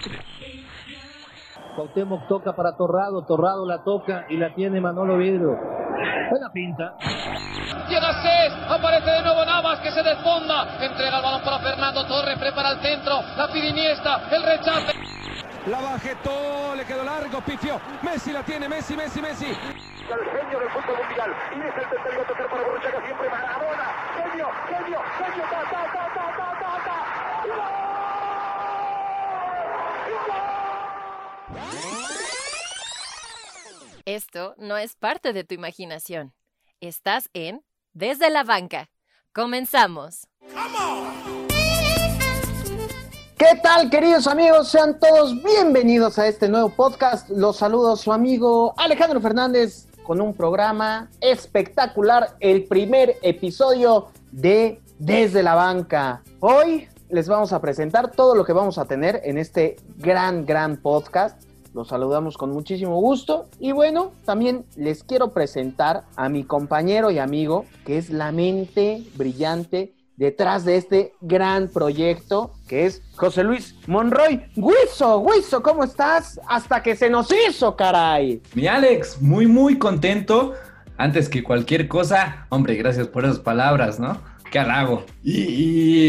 siempre. Cuauhtémoc toca para Torrado, Torrado la toca y la tiene Manolo Vidrio. Buena pinta. Llega C, aparece de nuevo Navas que se desfonda, entrega el balón para Fernando Torres, prepara el centro, la pide Iniesta, el rechace. La bajetó, le quedó largo, pifio. Messi la tiene, Messi, Messi, Messi. El genio del fútbol mundial. Y es el tercero tocar para Borruchaga siempre Maradona. Genio, genio, genio, ta, ta, ta, ta, ta, ta, ta. Esto no es parte de tu imaginación. Estás en Desde la Banca. Comenzamos. ¿Qué tal, queridos amigos? Sean todos bienvenidos a este nuevo podcast. Los saludo su amigo Alejandro Fernández con un programa espectacular, el primer episodio de Desde la Banca. Hoy les vamos a presentar todo lo que vamos a tener en este gran, gran podcast. Los saludamos con muchísimo gusto y bueno, también les quiero presentar a mi compañero y amigo, que es la mente brillante detrás de este gran proyecto, que es José Luis Monroy. Huizo, Huizo, ¿cómo estás? Hasta que se nos hizo, caray. Mi Alex, muy, muy contento. Antes que cualquier cosa, hombre, gracias por esas palabras, ¿no? Qué halago. Y,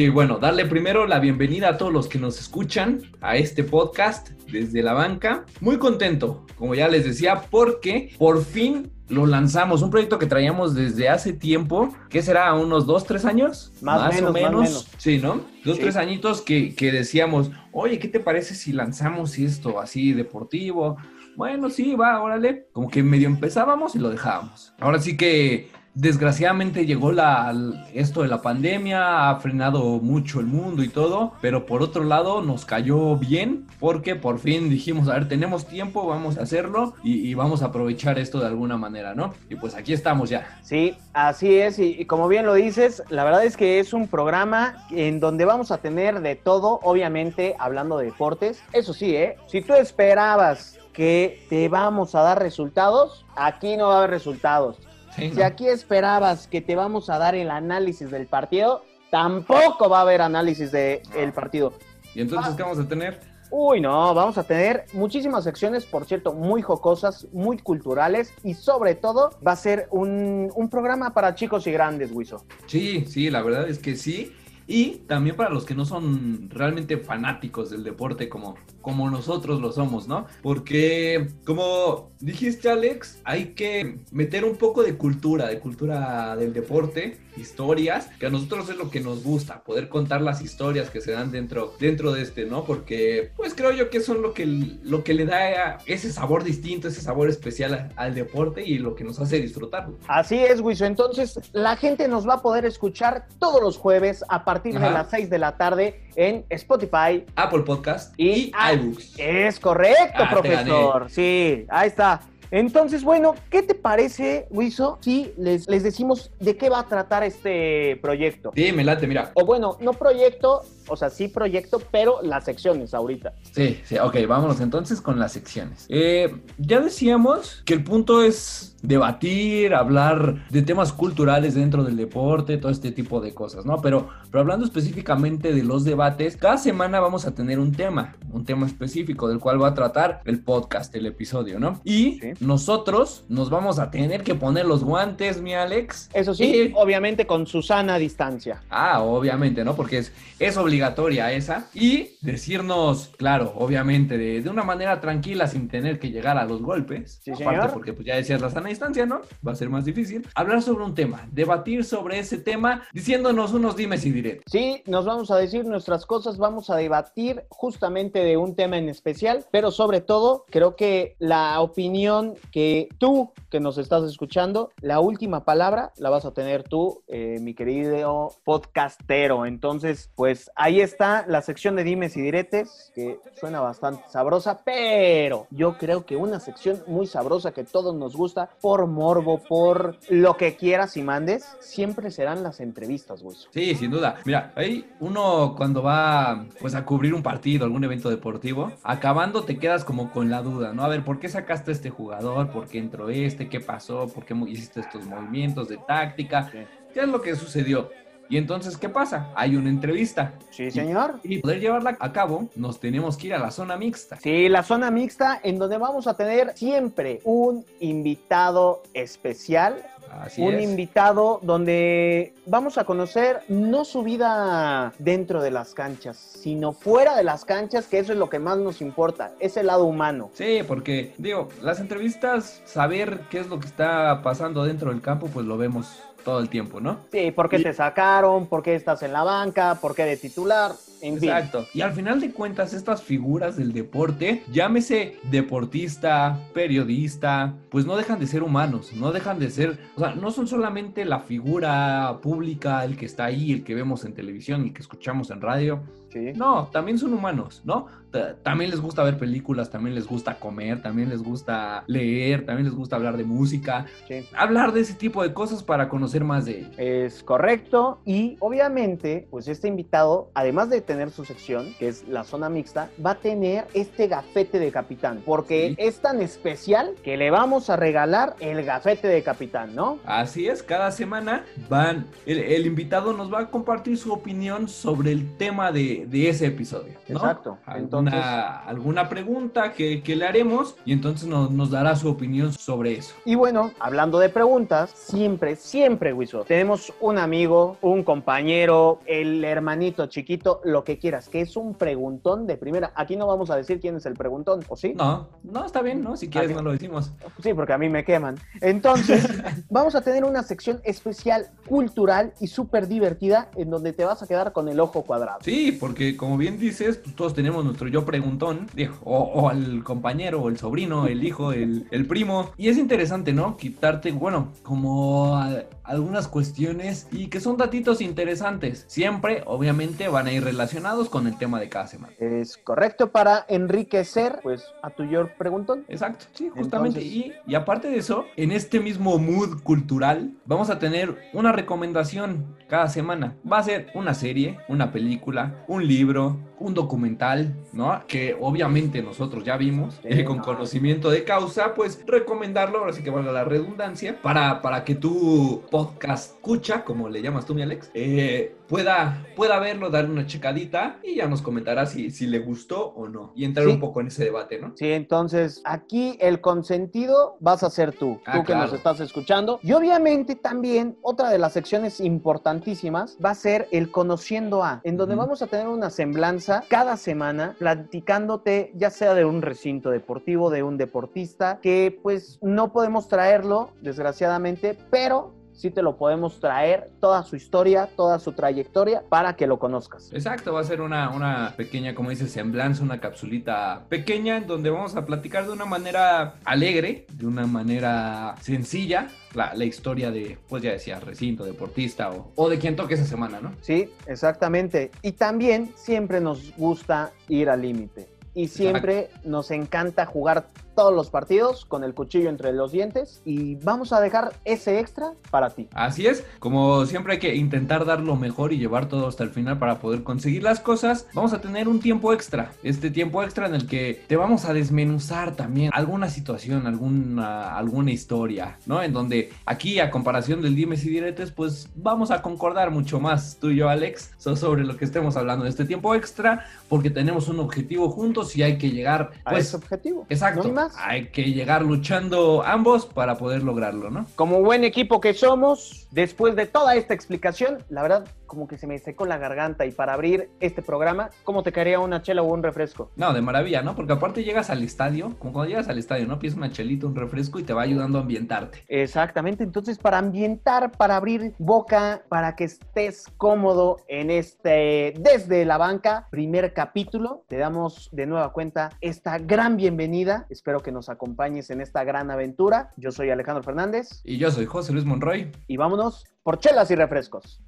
y, bueno, darle primero la bienvenida a todos los que nos escuchan a este podcast desde la banca. Muy contento, como ya les decía, porque por fin lo lanzamos. Un proyecto que traíamos desde hace tiempo. ¿Qué será? ¿Unos dos, tres años? Más, menos, o menos. más menos. Sí, ¿no? Dos, Sí. tres añitos que, que decíamos, oye, ¿qué te parece si lanzamos esto así deportivo? Bueno, sí, va, órale. Como que medio empezábamos y lo dejábamos. Ahora sí que desgraciadamente llegó la, esto de la pandemia, ha frenado mucho el mundo y todo, pero por otro lado nos cayó bien porque por fin dijimos, a ver, tenemos tiempo, vamos a hacerlo y, vamos a aprovechar esto de alguna manera, ¿no? Y pues aquí estamos ya. Sí, así es. Y, y como bien lo dices, la verdad es que es un programa en donde vamos a tener de todo, obviamente hablando de deportes. Eso sí, ¿eh? Si tú esperabas que te vamos a dar resultados, aquí no va a haber resultados. Sí, Si ¿no? aquí esperabas que te vamos a dar el análisis del partido, tampoco va a haber análisis del partido. Y entonces, ¿qué vamos a tener? Uy, no, vamos a tener muchísimas secciones, por cierto, muy jocosas, muy culturales y sobre todo va a ser un, un programa para chicos y grandes, Wiso. Sí, sí, la verdad es que sí. Y también para los que no son realmente fanáticos del deporte como, como nosotros lo somos, ¿no? Porque, como dijiste Alex, hay que meter un poco de cultura, de cultura del deporte, historias, que a nosotros es lo que nos gusta, poder contar las historias que se dan dentro, dentro de este, ¿no? Porque, pues creo yo que son lo que, lo que le da ese sabor distinto, ese sabor especial a- al deporte y lo que nos hace disfrutarlo. Así es, Wiso. Entonces, la gente nos va a poder escuchar todos los jueves a partir de las 6 de la tarde en Spotify. Apple Podcast Y- y, iBooks. Es correcto, Ah, profesor. Sí, ahí está. Entonces, bueno, ¿qué te parece, Wiso, si les, les decimos de qué va a tratar este proyecto? Sí, me late, mira. O bueno, no proyecto, o sea, sí proyecto, pero las secciones ahorita. Sí, sí, ok, vámonos entonces con las secciones. Eh, ya decíamos que el punto es debatir, hablar de temas culturales dentro del deporte, todo este tipo de cosas, ¿no? Pero, pero hablando específicamente de los debates, cada semana vamos a tener un tema, un tema específico del cual va a tratar el podcast, el episodio, ¿no? Y Sí. nosotros nos vamos a tener que poner los guantes, mi Alex. Eso sí, Y- obviamente con Susana a distancia. Ah, obviamente, ¿no? Porque es, es obligatoria esa. Y decirnos, claro, obviamente, de, de una manera tranquila, sin tener que llegar a los golpes. Sí, Aparte, señor. porque pues ya decías la sana distancia, ¿no? Va a ser más difícil. Hablar sobre un tema, debatir sobre ese tema, diciéndonos unos dimes y diretes. Sí, nos vamos a decir nuestras cosas, vamos a debatir justamente de un tema en especial, pero sobre todo creo que la opinión que tú que nos estás escuchando, la última palabra la vas a tener tú, eh, mi querido podcastero. Entonces, pues ahí está la sección de dimes y diretes, que suena bastante sabrosa, pero yo creo que una sección muy sabrosa que todos nos gusta, por morbo, por lo que quieras y mandes, siempre serán las entrevistas, güey. Sí, sin duda. Mira, ahí uno cuando va pues a cubrir un partido, algún evento deportivo, acabando te quedas como con la duda, ¿no? A ver, ¿por qué sacaste a este jugador? ¿Por qué entró este? ¿Qué pasó? ¿Por qué hiciste estos movimientos de táctica? ¿Qué es lo que sucedió? Y entonces, ¿qué pasa? Hay una entrevista. Sí, señor. Y poder llevarla a cabo, nos tenemos que ir a la zona mixta. Sí, la zona mixta en donde vamos a tener siempre un invitado especial Así un es. invitado donde vamos a conocer no su vida dentro de las canchas, sino fuera de las canchas, que eso es lo que más nos importa, es el lado humano. Sí, porque digo, las entrevistas, saber qué es lo que está pasando dentro del campo, pues lo vemos todo el tiempo, ¿no? Sí, por qué te sacaron, por qué estás en la banca, por qué de titular, en fin. Exacto. Y al final de cuentas, estas figuras del deporte, llámese deportista, periodista, pues no dejan de ser humanos, no dejan de ser, o sea, no son solamente la figura pública, el que está ahí, el que vemos en televisión, el que escuchamos en radio. Sí. No, también son humanos, ¿no? Ta- También les gusta ver películas, también les gusta comer, también les gusta leer, también les gusta hablar de música, Sí. hablar de ese tipo de cosas para conocer más de ellos. Es correcto y obviamente pues este invitado además de tener su sección que es la zona mixta va a tener este gafete de capitán porque Sí. es tan especial que le vamos a regalar el gafete de capitán, ¿no? Así es, cada semana van, el, el invitado nos va a compartir su opinión sobre el tema de, de ese episodio. ¿no? Exacto. Entonces- alguna pregunta que, que le haremos y entonces nos, nos dará su opinión sobre eso. Y bueno, hablando de preguntas, siempre, siempre, Wiso, tenemos un amigo, un compañero, el hermanito chiquito, lo que quieras, que es un preguntón de primera. Aquí no vamos a decir quién es el preguntón, ¿o sí? No, no, está bien, ¿no? Si quieres no lo decimos. Sí, porque a mí me queman. Entonces, vamos a tener una sección especial, cultural y súper divertida, en donde te vas a quedar con el ojo cuadrado. Sí, porque como bien dices, pues todos tenemos nuestro yo preguntón, digo, o, o al compañero, o el sobrino, el hijo, el, el primo. Y es interesante, ¿no? Quitarte, bueno, como a- algunas cuestiones y que son datitos interesantes. Siempre, obviamente, van a ir relacionados con el tema de cada semana. Es correcto para enriquecer, pues, a tu yo preguntón. Exacto, sí, justamente. Entonces- Y, y aparte de eso, en este mismo mood cultural, vamos a tener una recomendación cada semana. Va a ser una serie, una película, un libro, un documental, ¿no? Que obviamente nosotros ya vimos, eh, con no. conocimiento de causa, pues recomendarlo, ahora sí que valga la redundancia, para, para que tu podcast escucha, como le llamas tú, mi Alex, eh, pueda, pueda verlo, darle una checadita y ya nos comentará si, si le gustó o no. Y entrar Sí. un poco en ese debate, ¿no? Sí, entonces aquí el consentido vas a ser tú, Ah, tú que nos estás escuchando. Y obviamente también otra de las secciones importantísimas va a ser el Conociendo a, en donde vamos a tener una semblanza cada semana platicándote ya sea de un recinto deportivo, de un deportista, que pues no podemos traerlo, desgraciadamente, pero sí te lo podemos traer, toda su historia, toda su trayectoria, para que lo conozcas. Exacto, va a ser una, una pequeña, como dices, semblanza, una capsulita pequeña en donde vamos a platicar de una manera alegre, de una manera sencilla, la, la historia de, pues ya decía, recinto, deportista o, o de quien toque esa semana, ¿no? Sí, exactamente. Y también siempre nos gusta ir al límite. Y siempre nos encanta jugar todos los partidos con el cuchillo entre los dientes. Y vamos a dejar ese extra para ti. Así es, como siempre hay que intentar dar lo mejor y llevar todo hasta el final para poder conseguir las cosas, vamos a tener un tiempo extra, este tiempo extra en el que te vamos a desmenuzar también alguna situación, alguna, alguna historia, ¿no? En donde aquí a comparación del dimes y diretes, pues vamos a concordar mucho más tú y yo, Alex, so- sobre lo que estemos hablando de este tiempo extra, porque tenemos un objetivo juntos y hay que llegar, A pues, ese objetivo. exacto, No más. hay que llegar luchando ambos para poder lograrlo, ¿no? Como buen equipo que somos, después de toda esta explicación, la verdad, como que se me secó la garganta. Y para abrir este programa, ¿cómo te caería una chela o un refresco? No, de maravilla, ¿no? Porque aparte llegas al estadio, como cuando llegas al estadio, ¿no? Pides una chelita, un refresco y te va ayudando a ambientarte. Exactamente, entonces para ambientar, para abrir boca, para que estés cómodo en este desde la banca, primer capítulo, te damos de nueva cuenta esta gran bienvenida. Espero que nos acompañes en esta gran aventura. Yo soy Alejandro Fernández Y yo soy José Luis Monroy. y vámonos por chelas y refrescos.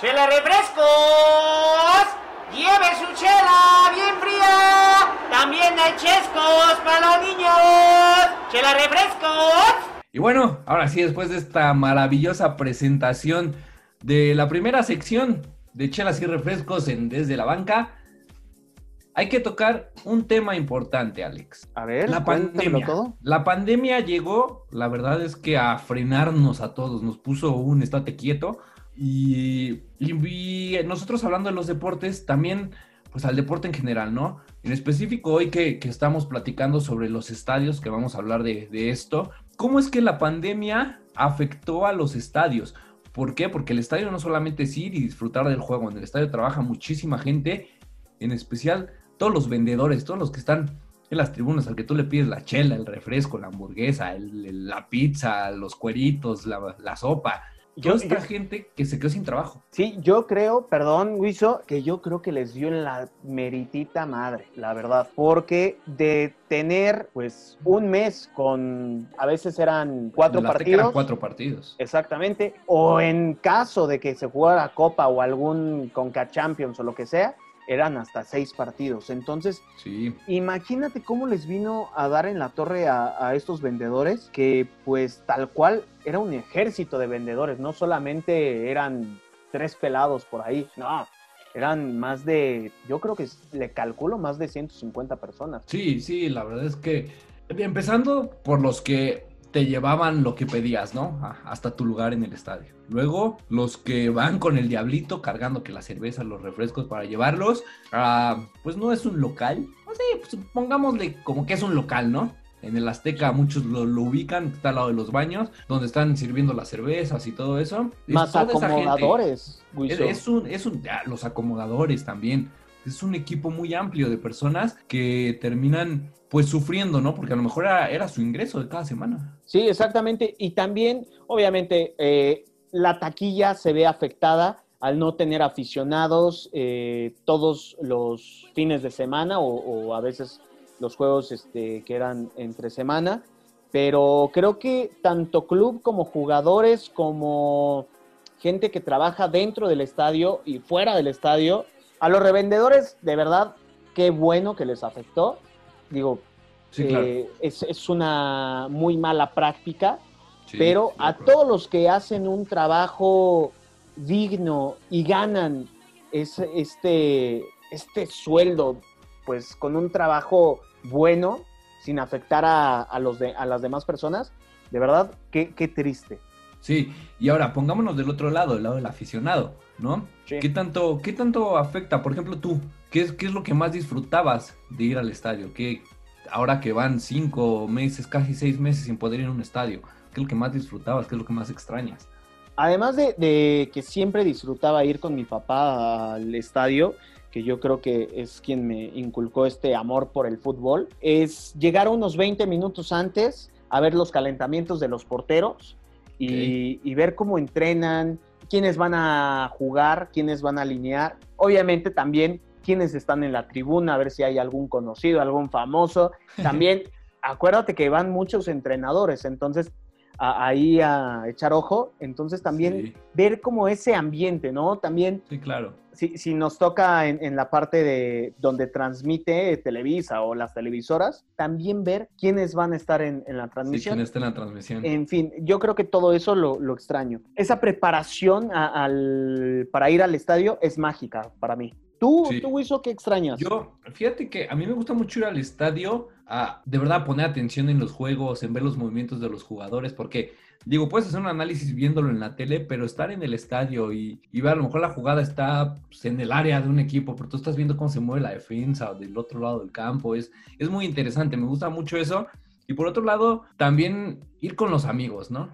¡Chela refrescos! ¡Lleve su chela bien fría! También hay chescos para los niños. ¡Chela refrescos! Y bueno, ahora sí, después de esta maravillosa presentación de la primera sección de chelas y refrescos en Desde la Banca, hay que tocar un tema importante, Alex. A ver, La pandemia. todo. La pandemia llegó, la verdad es que a frenarnos a todos, nos puso un estate quieto, Y, y nosotros hablando de los deportes, también pues al deporte en general, ¿no? En específico hoy que, que estamos platicando sobre los estadios, que vamos a hablar de, de, esto, ¿cómo es que la pandemia afectó a los estadios? ¿Por qué? Porque el estadio no solamente es ir y disfrutar del juego, en el estadio trabaja muchísima gente, en especial todos los vendedores, todos los que están en las tribunas, al que tú le pides la chela, el refresco, la hamburguesa, el, la pizza, los cueritos, la, la sopa, yo, esta yo, gente que se quedó sin trabajo. Sí, yo creo, perdón, Wiso, que yo creo que les dio en la meritita madre, la verdad. Porque de tener, pues, un mes con, a veces eran cuatro partidos. Eran cuatro partidos. Exactamente. O en caso de que se jugara Copa o algún Conca Champions o lo que sea, eran hasta seis partidos. Entonces, sí. imagínate cómo les vino a dar en la torre a, a, estos vendedores, que pues tal cual era un ejército de vendedores, no solamente eran tres pelados por ahí, no. Eran más de, yo creo que le calculo más de 150 personas. Sí, sí, la verdad es que, empezando por los que te llevaban lo que pedías, ¿no? Hasta tu lugar en el estadio. Luego, los que van con el diablito cargando que la cerveza, los refrescos para llevarlos, uh, pues no es un local. O sea, pues pongámosle como que es un local, ¿no? En el Azteca muchos lo, lo, ubican, está al lado de los baños, donde están sirviendo las cervezas y todo eso. Más acomodadores. Es, es, un, es un, ya, los acomodadores también. Es un equipo muy amplio de personas que terminan pues sufriendo, ¿no? Porque a lo mejor era, su ingreso de cada semana. Sí, exactamente. Y también, obviamente, eh, la taquilla se ve afectada al no tener aficionados eh, todos los fines de semana o, o a veces los juegos este, que eran entre semana. Pero creo que tanto club como jugadores, como gente que trabaja dentro del estadio y fuera del estadio, a los revendedores, de verdad, qué bueno que les afectó digo, sí, claro. eh, es, es, una muy mala práctica, sí, pero a claro. todos los que hacen un trabajo digno y ganan este, este sueldo, pues con un trabajo bueno, sin afectar a, a los de, a las demás personas, de verdad, qué, qué triste. Sí, y ahora pongámonos del otro lado, del lado del aficionado, ¿no? Sí. ¿Qué, tanto, ¿Qué tanto afecta? Por ejemplo, tú, ¿qué es, ¿qué es lo que más disfrutabas de ir al estadio? ¿Qué, ahora que van cinco meses, casi seis meses sin poder ir a un estadio, ¿qué es lo que más disfrutabas? ¿Qué es lo que más extrañas? Además de, de que siempre disfrutaba ir con mi papá al estadio, que yo creo que es quien me inculcó este amor por el fútbol, es llegar unos 20 minutos antes a ver los calentamientos de los porteros y, Ok. y ver cómo entrenan, quiénes van a jugar, quiénes van a alinear. Obviamente también quiénes están en la tribuna, a ver si hay algún conocido, algún famoso. También acuérdate que van muchos entrenadores, entonces a- ahí a echar ojo. Entonces también Sí, ver como ese ambiente, ¿no? También sí, claro. si, si nos toca en, en la parte de donde transmite Televisa o las televisoras, también ver quiénes van a estar en, en la Sí, transmisión. quien está en la transmisión. En fin, yo creo que todo eso lo, lo extraño. Esa preparación a- al, para ir al estadio es mágica para mí. ¿Tú, Sí. tú hizo qué extrañas? Yo, fíjate que a mí me gusta mucho ir al estadio a de verdad poner atención en los juegos, en ver los movimientos de los jugadores, porque digo, puedes hacer un análisis viéndolo en la tele, pero estar en el estadio y, y ver a lo mejor la jugada está pues, en el área de un equipo, pero tú estás viendo cómo se mueve la defensa del otro lado del campo, es, es muy interesante, me gusta mucho eso. Y por otro lado, también ir con los amigos, ¿no?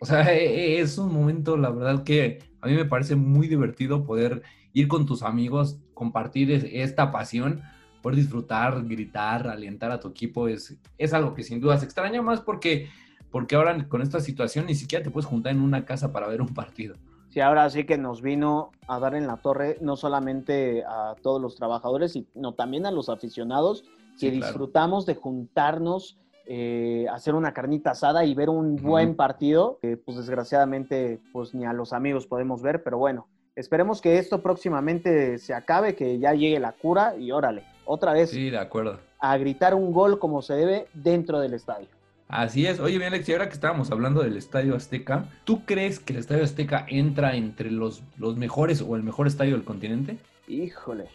O sea, e- e- es un momento, la verdad, que a mí me parece muy divertido poder ir con tus amigos, compartir es- esta pasión, poder disfrutar, gritar, alentar a tu equipo, es, es algo que sin duda se extraña más porque, porque ahora con esta situación ni siquiera te puedes juntar en una casa para ver un partido. Sí, ahora sí que nos vino a dar en la torre no solamente a todos los trabajadores, sino también a los aficionados que Sí, claro. disfrutamos de juntarnos, eh, hacer una carnita asada y ver un Ujú. buen partido, que pues desgraciadamente pues ni a los amigos podemos ver, pero bueno, esperemos que esto próximamente se acabe, que ya llegue la cura y órale, otra vez Sí, de acuerdo. a gritar un gol como se debe dentro del estadio. Así es. Oye, bien, Alex, y ahora que estábamos hablando del Estadio Azteca, ¿tú crees que el Estadio Azteca entra entre los, los mejores o el mejor estadio del continente? Híjole,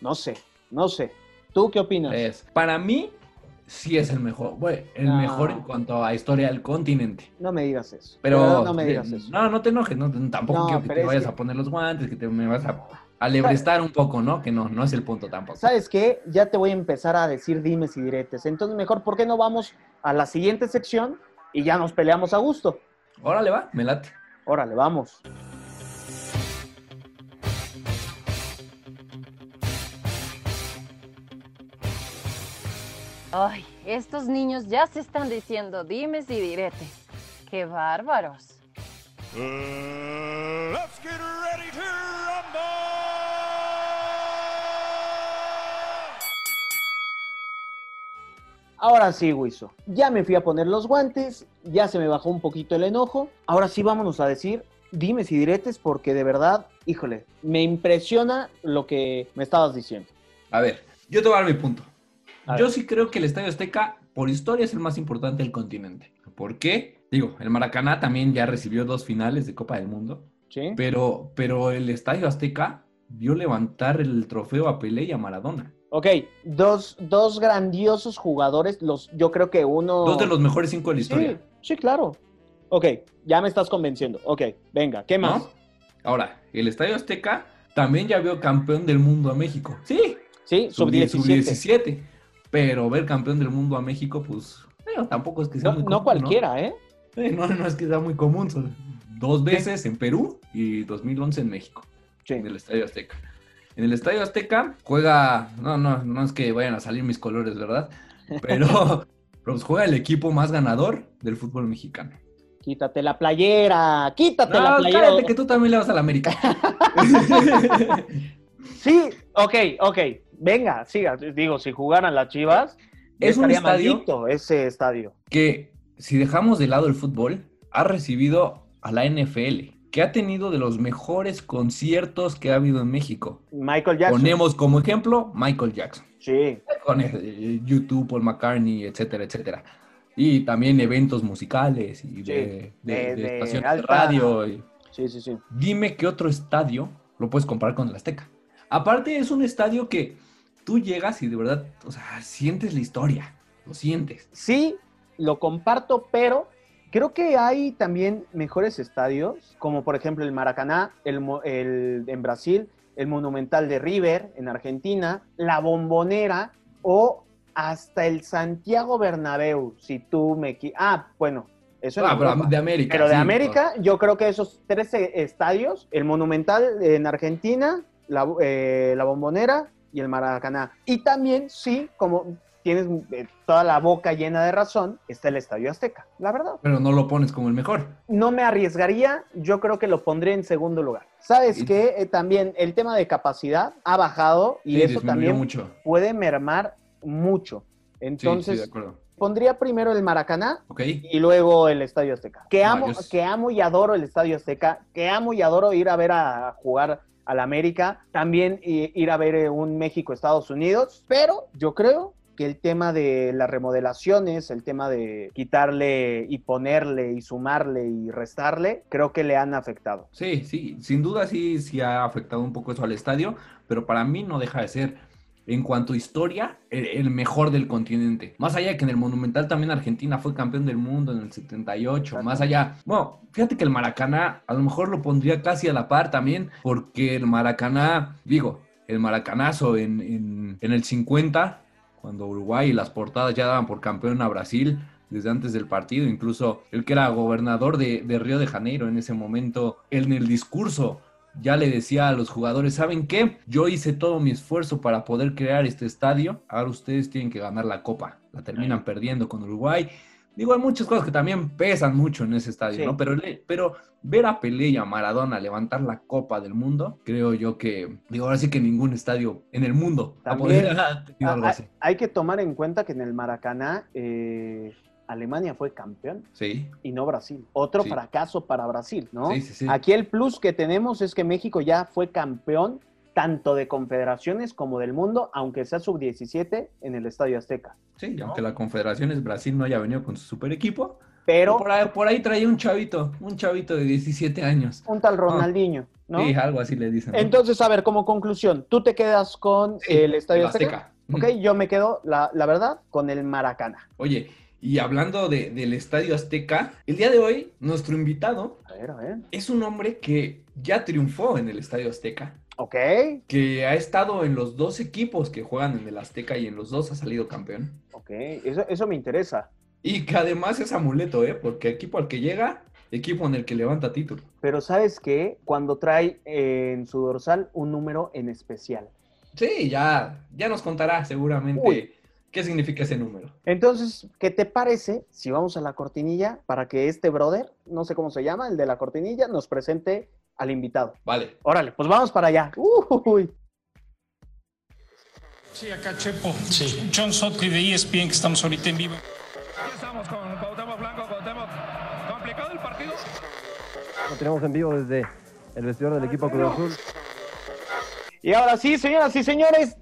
no sé, no sé. ¿Tú qué opinas? Es, para mí, sí es el mejor, güey, el No. mejor en cuanto a historia del continente. No me digas eso. Pero verdad, no me digas eso. No, no te enojes, no, tampoco No, quiero que te vayas que- a poner los guantes, que te me vas a alebrestar un poco, ¿no? Que no, no es el punto tampoco. ¿Sabes qué? Ya te voy a empezar a decir dimes y diretes. Entonces, mejor, ¿por qué no vamos a la siguiente sección y ya nos peleamos a gusto? Órale, va, me late. Órale, vamos. Ay, estos niños ya se están diciendo dimes y diretes. ¡Qué bárbaros! let's get ready to rumble. Ahora sí, Wiso. Ya me fui a poner los guantes, ya se me bajó un poquito el enojo. Ahora sí vámonos a decir dimes y diretes porque de verdad, híjole, me impresiona lo que me estabas diciendo. A ver, yo te voy a dar mi punto. Yo sí creo que el Estadio Azteca, por historia, es el más importante del continente. ¿Por qué? Digo, el Maracaná también ya recibió dos finales de Copa del Mundo, ¿Sí? pero, pero el Estadio Azteca vio levantar el trofeo a Pelé y a Maradona. Ok, dos, dos grandiosos jugadores, los, yo creo que uno... Dos de los mejores cinco de la historia. Sí, sí, claro. Ok, ya me estás convenciendo. Ok, venga, ¿qué más? ¿no? Ahora, el Estadio Azteca también ya vio campeón del mundo a México. Sí, Sí, sub-17. sub-17. Pero ver campeón del mundo a México, pues, eh, tampoco es que sea No, muy no común, cualquiera, ¿eh? Eh, No, no es que sea muy común. son dos veces en Perú y 2011 en México, Sí. en el Estadio Azteca. En el Estadio Azteca juega, no, no, no es que vayan a salir mis colores, ¿verdad? Pero, pero pues juega el equipo más ganador del fútbol mexicano. Quítate la playera, quítate la No, playera. cállate que tú también le vas a la América. Sí, ok, ok. Venga, siga. Digo, si jugaran las chivas, Es un estadio- ese estadio. que si dejamos de lado el fútbol, ha recibido a la NFL, que ha tenido de los mejores conciertos que ha habido en México. Michael Jackson. Ponemos como ejemplo Michael Jackson, Sí, con eh, YouTube, Paul McCartney, etcétera, etcétera. Y también eventos musicales y de, Sí, de- de- de de estaciones de radio. y- sí, sí, sí. Dime qué otro estadio lo puedes comparar con el Azteca. Aparte es un estadio que tú llegas y de verdad, o sea, sientes la historia, lo sientes. Sí, lo comparto, pero creo que hay también mejores estadios, como por ejemplo el Maracaná, el, el- en Brasil, el Monumental de River en Argentina, la Bombonera o hasta el Santiago Bernabéu, si tú me... Ah, bueno, eso Ah, pero Europa. de América. Pero de sí, América, yo creo que esos tres eh, estadios, el Monumental en Argentina, la, eh, la Bombonera y el Maracaná. Y también, sí, como tienes eh, toda la boca llena de razón, está el Estadio Azteca, la verdad. Pero no lo pones como el mejor. No me arriesgaría, yo creo que lo pondré en segundo lugar. ¿Sabes Y- qué? Eh, también el tema de capacidad ha bajado y Sí, eso también mucho. puede mermar mucho. Sí, sí, Entonces, de acuerdo. pondría primero el Maracaná y luego el Estadio Azteca. Que amo, que amo y adoro el Estadio Azteca, que amo y adoro ir a ver a, jugar al América, también ir a ver eh, un México-Estados Unidos, pero yo creo que el tema de las remodelaciones, el tema de quitarle y ponerle y sumarle y restarle, creo que le han afectado. Sí, sí, sin duda sí, sí ha afectado un poco eso al estadio, pero para mí no deja de ser, en cuanto a historia, el, el mejor del continente. Más allá de que en el Monumental también Argentina fue campeón del mundo en el 78, más allá. Bueno, fíjate que el Maracaná a lo mejor lo pondría casi a la par también, porque el Maracaná, digo, el Maracanazo en, en, en el 50, cuando Uruguay y las portadas ya daban por campeón a Brasil, desde antes del partido, incluso el que era gobernador de, de Río de Janeiro en ese momento, en el discurso ya le decía a los jugadores, ¿saben qué? Yo hice todo mi esfuerzo para poder crear este estadio, ahora ustedes tienen que ganar la copa, la terminan perdiendo con Uruguay. Digo, hay muchas cosas que también pesan mucho en ese estadio, Sí. ¿no? Pero, pero ver a Pelé y a Maradona levantar la copa del mundo, creo yo que, digo, ahora sí que ningún estadio en el mundo ha También, podido ha algo así. hay, hay que tomar en cuenta que en el Maracaná eh, Alemania fue campeón Sí, y no Brasil. Otro Sí. fracaso para Brasil, ¿no? sí, sí, sí. Aquí el plus que tenemos es que México ya fue campeón tanto de confederaciones como del mundo, aunque sea sub-17 en el Estadio Azteca. Sí, aunque la Confederación es Brasil no haya venido con su super equipo, Pero por ahí, por ahí traía un chavito, un chavito de 17 años. un tal Ronaldinho, ¿no? Sí, algo así le dicen. ¿no? Entonces, a ver, como conclusión, ¿tú te quedas con Sí, el Estadio Azteca? Azteca. Ok, yo me quedo, la, la verdad, con el Maracana. Oye, y hablando de- del Estadio Azteca, el día de hoy, nuestro invitado A ver, a ver. es un hombre que ya triunfó en el Estadio Azteca, Ok, que ha estado en los dos equipos que juegan en el Azteca y en los dos ha salido campeón. ok, eso, eso me interesa. Y que además es amuleto, ¿eh? Porque equipo al que llega, equipo en el que levanta título. Pero ¿sabes qué? Cuando trae eh, en su dorsal un número en especial. Sí, ya, ya nos contará seguramente Uy. Qué significa ese número. Entonces, ¿qué te parece si vamos a la cortinilla para que este brother, no sé cómo se llama, el de la cortinilla, nos presente al invitado? Vale. Órale, pues vamos para allá. Uy. Sí, acá Chepo. Sí. John Sutcliffe de ESPN, que estamos ahorita en vivo. Aquí estamos con Cuauhtémoc Blanco, Cuauhtémoc. ¿Complicado el partido? Lo tenemos en vivo desde el vestidor del equipo Cruz Azul. Y ahora sí, señoras y señores,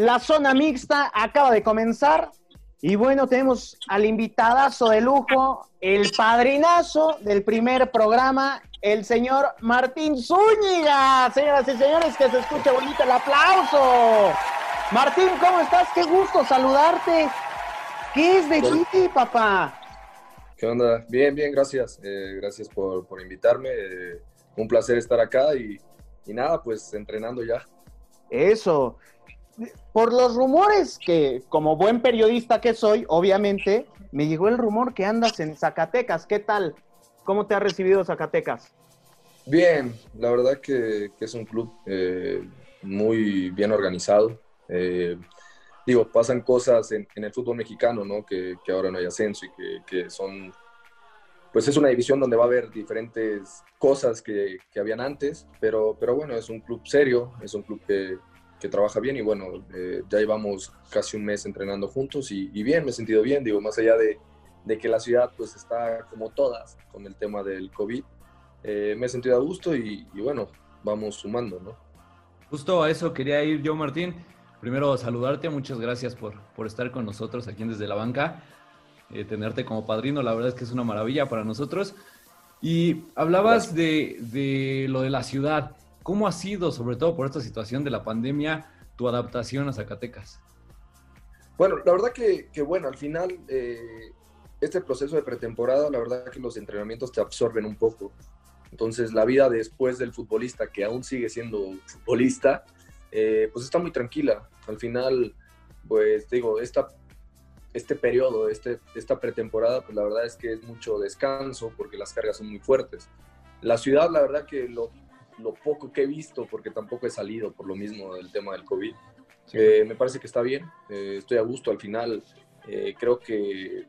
la zona mixta acaba de comenzar. Y bueno, tenemos al invitadazo de lujo, el padrinazo del primer programa, el señor Martín Zúñiga. Señoras y señores, que se escuche bonito el aplauso. Martín, ¿cómo estás? Qué gusto saludarte. ¿Qué es de ti, papá? ¿Qué onda? Bien, bien, gracias. Eh, gracias por, por invitarme. Eh, un placer estar acá y, y nada, pues entrenando ya. Eso. Por los rumores que, como buen periodista que soy, obviamente, me llegó el rumor que andas en Zacatecas. ¿Qué tal? ¿Cómo te ha recibido Zacatecas? Bien, la verdad que, es un club eh, muy bien organizado. Eh, digo, pasan cosas en, el fútbol mexicano, ¿no? Que, ahora no hay ascenso y que, que son, pues es una división donde va a haber diferentes cosas que, que habían antes, pero, pero bueno, es un club serio, es un club que, que trabaja bien y bueno, eh, ya llevamos casi un mes entrenando juntos y, y bien, me he sentido bien, digo, más allá de, de que la ciudad pues está como todas con el tema del COVID, eh, me he sentido a gusto y, y bueno, vamos sumando, ¿no? Justo a eso quería ir yo, Martín. Primero saludarte, muchas gracias por, por estar con nosotros aquí en Desde la Banca. Eh, tenerte como padrino, la verdad es que es una maravilla para nosotros. Y hablabas de, de lo de la ciudad. ¿Cómo ha sido, sobre todo por esta situación de la pandemia, tu adaptación a Zacatecas? Bueno, la verdad que, que bueno, al final eh, este proceso de pretemporada, la verdad que los entrenamientos te absorben un poco. Entonces la vida después del futbolista, que aún sigue siendo futbolista, eh, pues está muy tranquila. Al final, pues digo, esta, este periodo, este, esta pretemporada, pues la verdad es que es mucho descanso porque las cargas son muy fuertes. La ciudad, la verdad que lo, lo poco que he visto, porque tampoco he salido por lo mismo del tema del COVID, eh, me parece que está bien, eh, estoy a gusto al final. eh, creo que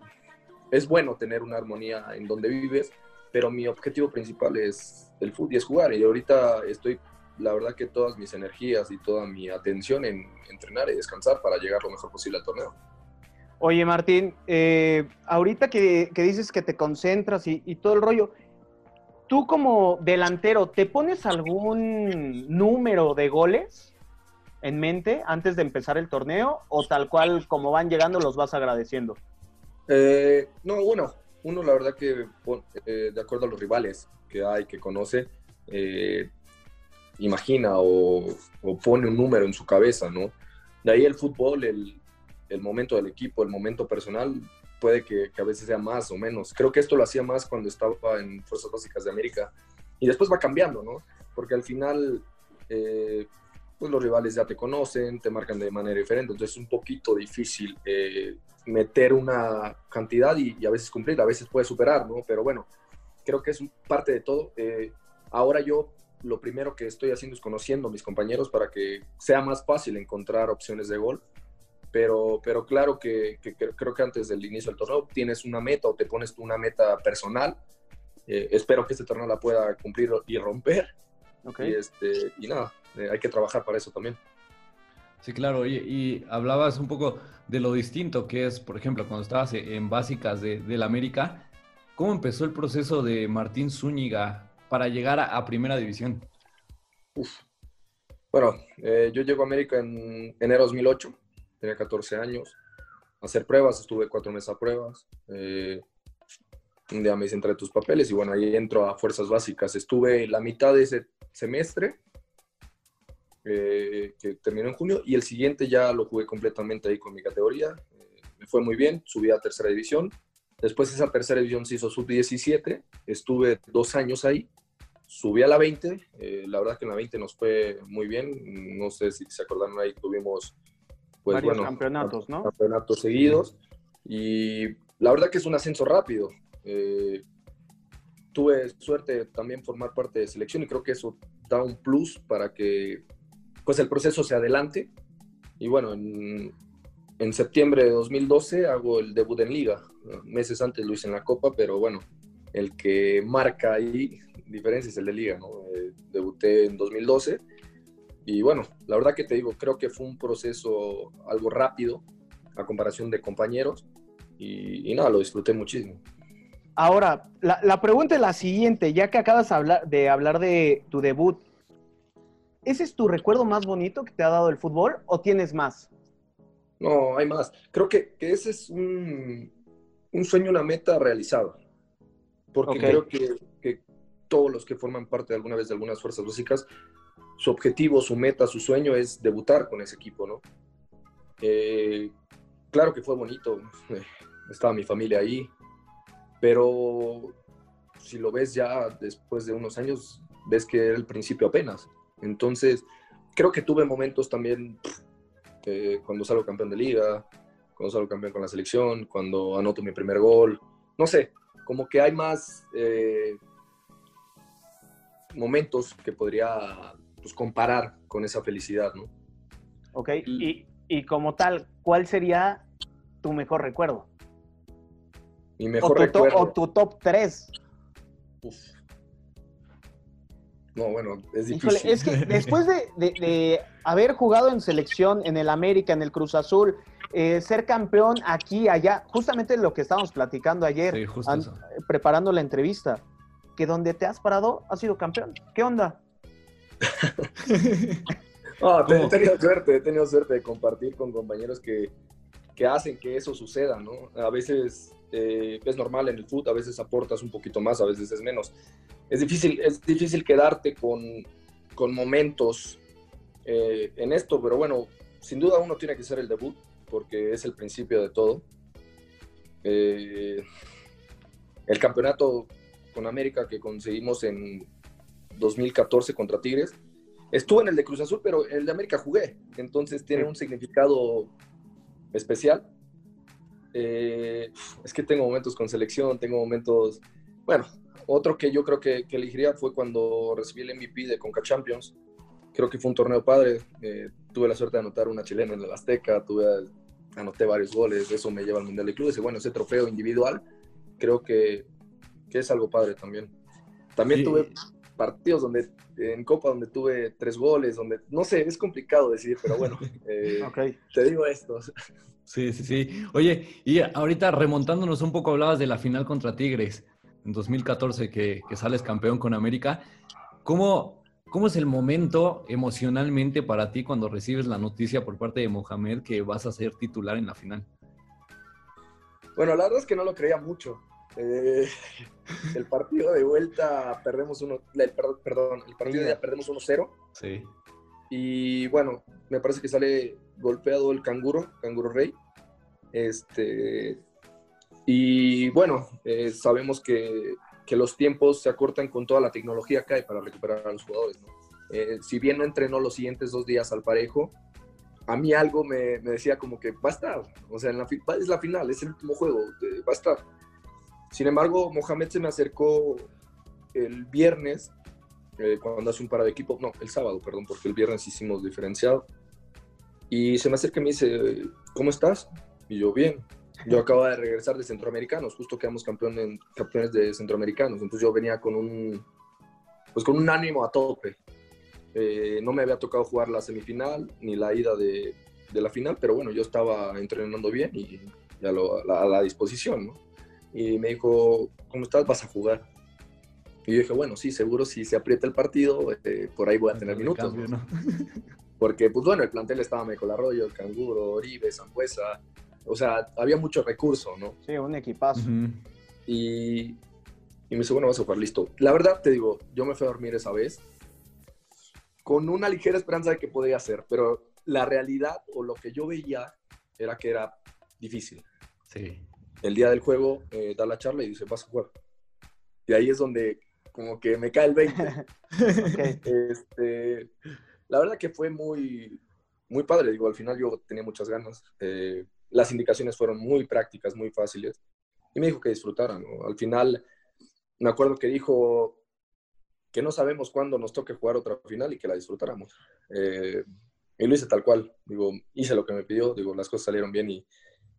es bueno tener una armonía en donde vives, pero mi objetivo principal es el fútbol y es jugar. Y ahorita estoy, la verdad que todas mis energías y toda mi atención en entrenar y descansar para llegar lo mejor posible al torneo. Oye, Martín, ahorita que, que dices que te concentras y, y todo el rollo, tú como delantero, ¿te pones algún número de goles en mente antes de empezar el torneo o tal cual como van llegando los vas agradeciendo? Eh, no, bueno, uno la verdad que eh, de acuerdo a los rivales que hay, que conoce, eh, imagina o, pone un número en su cabeza, ¿no? De ahí el fútbol, el momento del equipo, el momento personal, puede que, que a veces sea más o menos. Creo que esto lo hacía más cuando estaba en Fuerzas Básicas de América y después va cambiando, ¿no? Porque al final, eh, pues los rivales ya te conocen, te marcan de manera diferente, entonces es un poquito difícil eh, meter una cantidad y, a veces cumplir, a veces puedes superar, ¿no? Pero bueno, creo que es parte de todo. Eh, ahora yo lo primero que estoy haciendo es conociendo a mis compañeros para que sea más fácil encontrar opciones de gol. Pero, pero claro que, que- que creo que antes del inicio del torneo tienes una meta o te pones tú una meta personal. Eh, espero que este torneo la pueda cumplir y romper. Y, este, y nada, eh, hay que trabajar para eso también. Sí, claro. Oye, y hablabas un poco de lo distinto que es, por ejemplo, cuando estabas en básicas de, del América. ¿Cómo empezó el proceso de Martín Zúñiga para llegar a, a Primera División? Bueno, eh, yo llego a América en enero de 2008, tenía 14 años. Hacer pruebas, estuve cuatro meses a pruebas. eh, un día me dicen trae tus papeles y bueno, ahí entro a fuerzas básicas. Estuve la mitad de ese semestre eh, que terminó en junio, y el siguiente ya lo jugué completamente ahí con mi categoría. Eh, me fue muy bien, subí a tercera división. Después esa tercera división se hizo sub-17, estuve dos años ahí, subí a la 20, eh, la verdad que en la 20 nos fue muy bien, no sé si se acordaron ahí, tuvimos pues Varios bueno, campeonatos, ¿no? campeonatos seguidos y la verdad que es un ascenso rápido. Eh, tuve suerte de también formar parte de selección y creo que eso da un plus para que pues el proceso se adelante. Y bueno, en, en septiembre de 2012 hago el debut en liga. Meses antes lo hice en la Copa, pero bueno, el que marca ahí diferencia es el de liga, ¿no? Eh, debuté en 2012 y bueno, la verdad que te digo, creo que fue un proceso algo rápido a comparación de compañeros y, y nada, lo disfruté muchísimo. Ahora, la, la pregunta es la siguiente, ya que acabas de hablar, de hablar de tu debut, ¿ese es tu recuerdo más bonito que te ha dado el fútbol o tienes más? No, hay más. Creo que, que ese es un, un sueño, una meta realizada. Porque Ok. creo que, que todos los que forman parte de alguna vez de algunas fuerzas básicas, su objetivo, su meta, su sueño es debutar con ese equipo, ¿no? Eh, claro que fue bonito, estaba mi familia ahí, pero si lo ves ya después de unos años, ves que era el principio apenas. Entonces, creo que tuve momentos también eh, cuando salgo campeón de liga, cuando salgo campeón con la selección, cuando anoto mi primer gol, no sé, como que hay más eh, momentos que podría pues, comparar con esa felicidad, ¿no? ¿Ok? Y, y como tal, ¿cuál sería tu mejor recuerdo? Mi O mejor tu, recuerdo. o tu top 3. No, bueno, es Híjole, difícil. es que después de, de- de haber jugado en selección, en el América, en el Cruz Azul, eh, ser campeón aquí, allá, justamente lo que estábamos platicando ayer, Sí, justo an- eso. preparando la entrevista, que donde te has parado has sido campeón. ¿Qué onda? No, te- he tenido suerte, he tenido suerte de compartir con compañeros que, que hacen que eso suceda, ¿no? A veces eh, es normal en el fútbol, a veces aportas un poquito más, a veces es menos. Es difícil, es difícil quedarte con, con momentos eh, en esto, pero bueno, sin duda uno tiene que ser el debut, porque es el principio de todo. Eh, el campeonato con América que conseguimos en 2014 contra Tigres, Estuve en el de Cruz Azul, pero el de América jugué, entonces tiene un significado especial. Eh, es que tengo momentos con selección, tengo momentos... Bueno, otro que yo creo que, que elegiría fue cuando recibí el MVP de Conca Champions. Creo que fue un torneo padre. eh, tuve la suerte de anotar una chilena en el Azteca, tuve, anoté varios goles, eso me lleva al Mundial de Clubes. Y bueno, ese trofeo individual creo que, que es algo padre también. También Sí. tuve partidos donde en Copa donde tuve tres goles, donde no sé, es complicado decir, pero bueno, eh, te digo esto. Sí, sí, sí. Oye, y ahorita remontándonos un poco, hablabas de la final contra Tigres en 2014 que, que sales campeón con América. ¿Cómo, ¿Cómo es el momento emocionalmente para ti cuando recibes la noticia por parte de Mohamed que vas a ser titular en la final? Bueno, la verdad es que no lo creía mucho. Eh, el partido de vuelta perdemos uno, el, per- perdón, el partido de ida perdemos 1-0 Sí. y bueno, me parece que sale golpeado el canguro, canguro rey. Este, y bueno, eh, sabemos que, que los tiempos se acortan con toda la tecnología que hay para recuperar a los jugadores. ¿no? Eh, si bien no entrenó los siguientes dos días al parejo, a mí algo me, me decía como que va a estar. O sea, en la, es la final, es el último juego, eh, va a estar. Sin embargo, Mohamed se me acercó el viernes, eh, cuando hace un para de equipo, no, el sábado, perdón, porque el viernes hicimos diferenciado. Y se me acerca y me dice, ¿cómo estás? Y yo, bien. Yo acabo de regresar de Centroamericanos, justo quedamos campeón en- campeones de Centroamericanos. Entonces yo venía con un, pues con un ánimo a tope. Eh, no me había tocado jugar la semifinal ni la ida de, de la final, pero bueno, yo estaba entrenando bien y lo- a, la, a la disposición, ¿no? Y me dijo, ¿cómo estás? ¿Vas a jugar? Y yo dije, bueno, sí, seguro si se aprieta el partido, eh, por ahí voy a tener minutos. Cambio, ¿no? Porque, pues bueno, el plantel estaba Michael Arroyo, el Canguro, Oribe, Zambuesa. O sea, había mucho recurso, ¿no? Sí, un equipazo. Y, y me dice, bueno, vas a jugar listo. La verdad, te digo, yo me fui a dormir esa vez con una ligera esperanza de que podía ser, pero la realidad o lo que yo veía era que era difícil. Sí. El día del juego eh, da la charla y dice, vas a jugar. Y ahí es donde como que me cae el 20. este, la verdad que fue muy, muy padre. Digo, al final yo tenía muchas ganas. Eh, las indicaciones fueron muy prácticas, muy fáciles. Y me dijo que disfrutara. ¿no? Al final, me acuerdo que dijo que no sabemos cuándo nos toque jugar otra final y que la disfrutáramos. Eh, y lo hice tal cual. Digo, hice lo que me pidió. Digo, las cosas salieron bien y,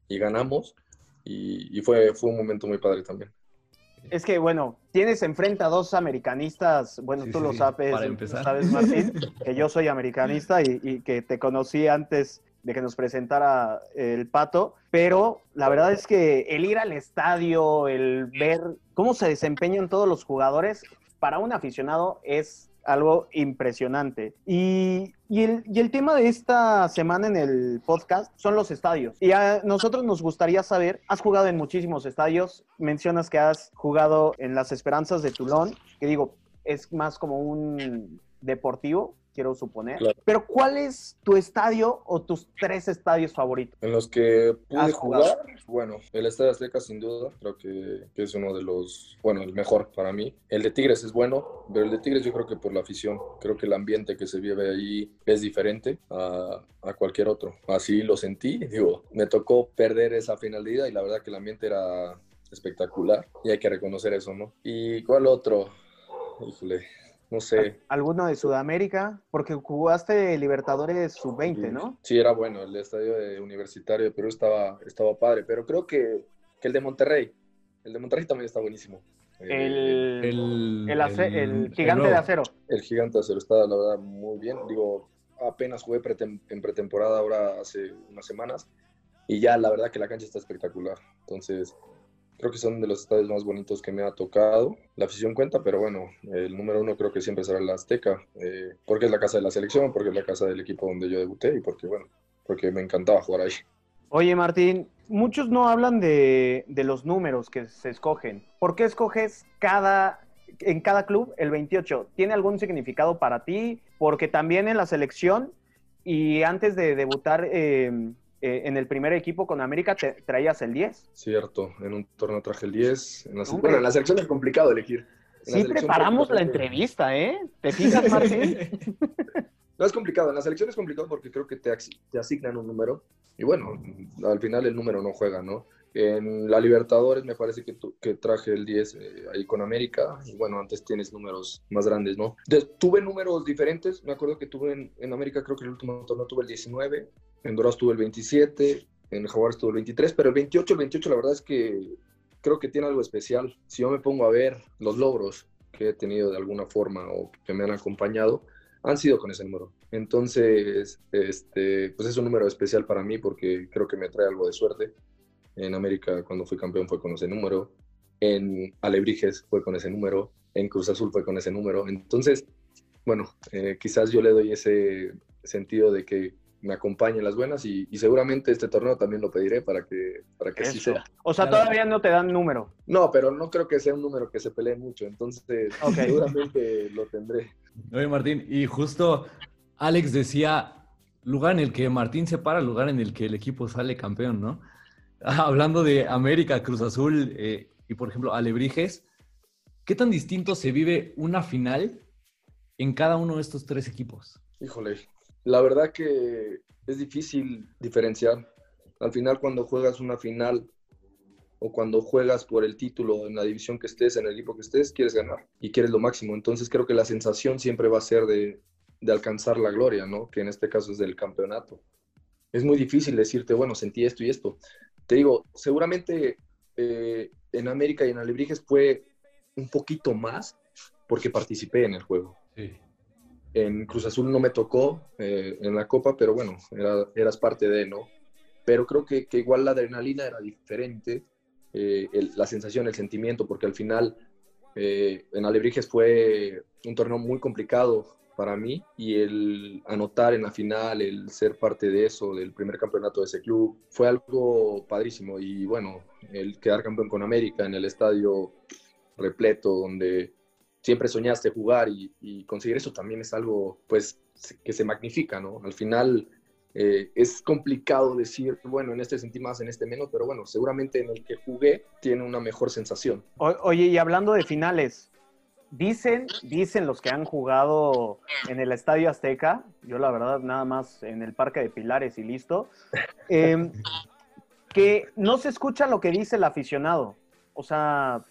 y ganamos. Y, y, fue, fue un momento muy padre también. Es que, bueno, tienes enfrente a dos americanistas, bueno, Sí, tú sí, lo sabes, Para lo empezar. sabes, Martín, que yo soy americanista y, y que te conocí antes de que nos presentara el pato, pero la verdad es que el ir al estadio, el ver cómo se desempeñan todos los jugadores, para un aficionado es algo impresionante. Y, y el, y el tema de esta semana en el podcast son los estadios. Y a nosotros nos gustaría saber, has jugado en muchísimos estadios, mencionas que has jugado en las Esperanzas de Toulon, que digo, es más como un deportivo, quiero suponer. Claro. Pero ¿cuál es tu estadio o tus tres estadios favoritos? En los que pude jugar, bueno, el Estadio Azteca sin duda, creo que, que es uno de los, bueno, el mejor para mí. El de Tigres es bueno, pero el de Tigres yo creo que por la afición, creo que el ambiente que se vive ahí es diferente a, a cualquier otro. Así lo sentí, digo, me tocó perder esa final de ida y la verdad que el ambiente era espectacular y hay que reconocer eso, ¿no? ¿Y cuál otro? Híjole, no sé. ¿Alguno de Sudamérica? Porque jugaste Libertadores Sub-20, ¿no? Sí, era bueno, el estadio de universitario de Perú estaba, estaba padre, pero creo que, que el de Monterrey, el de Monterrey también está buenísimo. Eh, El, El, el ace- el el gigante de acero. el gigante de acero está, la verdad, muy bien. Digo, apenas jugué pretem- en pretemporada ahora hace unas semanas y ya la verdad que la cancha está espectacular. Entonces, creo que son de los estadios más bonitos que me ha tocado. La afición cuenta, pero bueno, el número uno creo que siempre será el Azteca, eh, porque es la casa de la selección, porque es la casa del equipo donde yo debuté y porque, bueno, porque me encantaba jugar ahí. Oye, Martín, muchos no hablan de, de los números que se escogen. ¿Por qué escoges cada, en cada club el 28? ¿Tiene algún significado para ti? Porque también en la selección y antes de debutar eh, eh, en el primer equipo con América te traías el 10. Cierto, en un torneo traje el 10. En la, bueno, en la selección es complicado elegir. En la Sí selección preparamos la entrevista, ¿eh? ¿Te fijas, Martín? No es complicado, en la selección es complicado porque creo que te, te asignan un número y bueno, al final el número no juega, ¿no? En la Libertadores me parece que, tu- que traje el 10 eh, ahí con América y bueno, antes tienes números más grandes, ¿no? De- tuve números diferentes, me acuerdo que tuve en, en América, creo que el último torneo tuve el 19, en Dorados tuve el 27, en Jaguares tuve el 23, pero el 28, el 28 la verdad es que creo que tiene algo especial. Si yo me pongo a ver los logros que he tenido de alguna forma o que me han acompañado, han sido con ese número. Entonces, este, pues es un número especial para mí porque creo que me trae algo de suerte. En América, cuando fui campeón, fue con ese número. En Alebrijes fue con ese número. En Cruz Azul fue con ese número. Entonces, bueno, eh, quizás yo le doy ese sentido de que me acompañen las buenas y, y seguramente este torneo también lo pediré para que, para que sea. O sea, Claro. todavía no te dan número. No, pero no creo que sea un número que se pelee mucho, entonces Ok. seguramente lo tendré. Oye, Martín, y justo Alex decía, lugar en el que Martín se para, lugar en el que el equipo sale campeón, ¿no? Hablando de América, Cruz Azul eh, y, por ejemplo, Alebrijes, ¿qué tan distinto se vive una final en cada uno de estos tres equipos? Híjole, la verdad que es difícil diferenciar. Al final, cuando juegas una final o cuando juegas por el título en la división que estés, en el equipo que estés, quieres ganar y quieres lo máximo. Entonces creo que la sensación siempre va a ser de, de alcanzar la gloria, ¿no? Que en este caso es del campeonato. Es muy difícil decirte, bueno, sentí esto y esto. Te digo, seguramente eh, en América y en Alebrijes fue un poquito más porque participé en el juego. Sí. En Cruz Azul no me tocó eh, en la Copa, pero bueno, era- eras parte de, ¿no? Pero creo que, igual la adrenalina era diferente, eh, la sensación, el sentimiento, porque al final eh, en Alebrijes fue un torneo muy complicado para mí y el anotar en la final, el ser parte de eso, del primer campeonato de ese club, fue algo padrísimo. Y bueno, el quedar campeón con América en el estadio repleto, donde siempre soñaste jugar y, conseguir eso también es algo, pues, que se magnifica, ¿no? Al final eh, es complicado decir, bueno, en este sentí más, en este menos, pero bueno, seguramente en el que jugué tiene una mejor sensación. Oye, y hablando de finales, dicen, dicen los que han jugado en el Estadio Azteca, yo la verdad nada más en el Parque de Pilares y listo, eh, que no se escucha lo que dice el aficionado. O sea,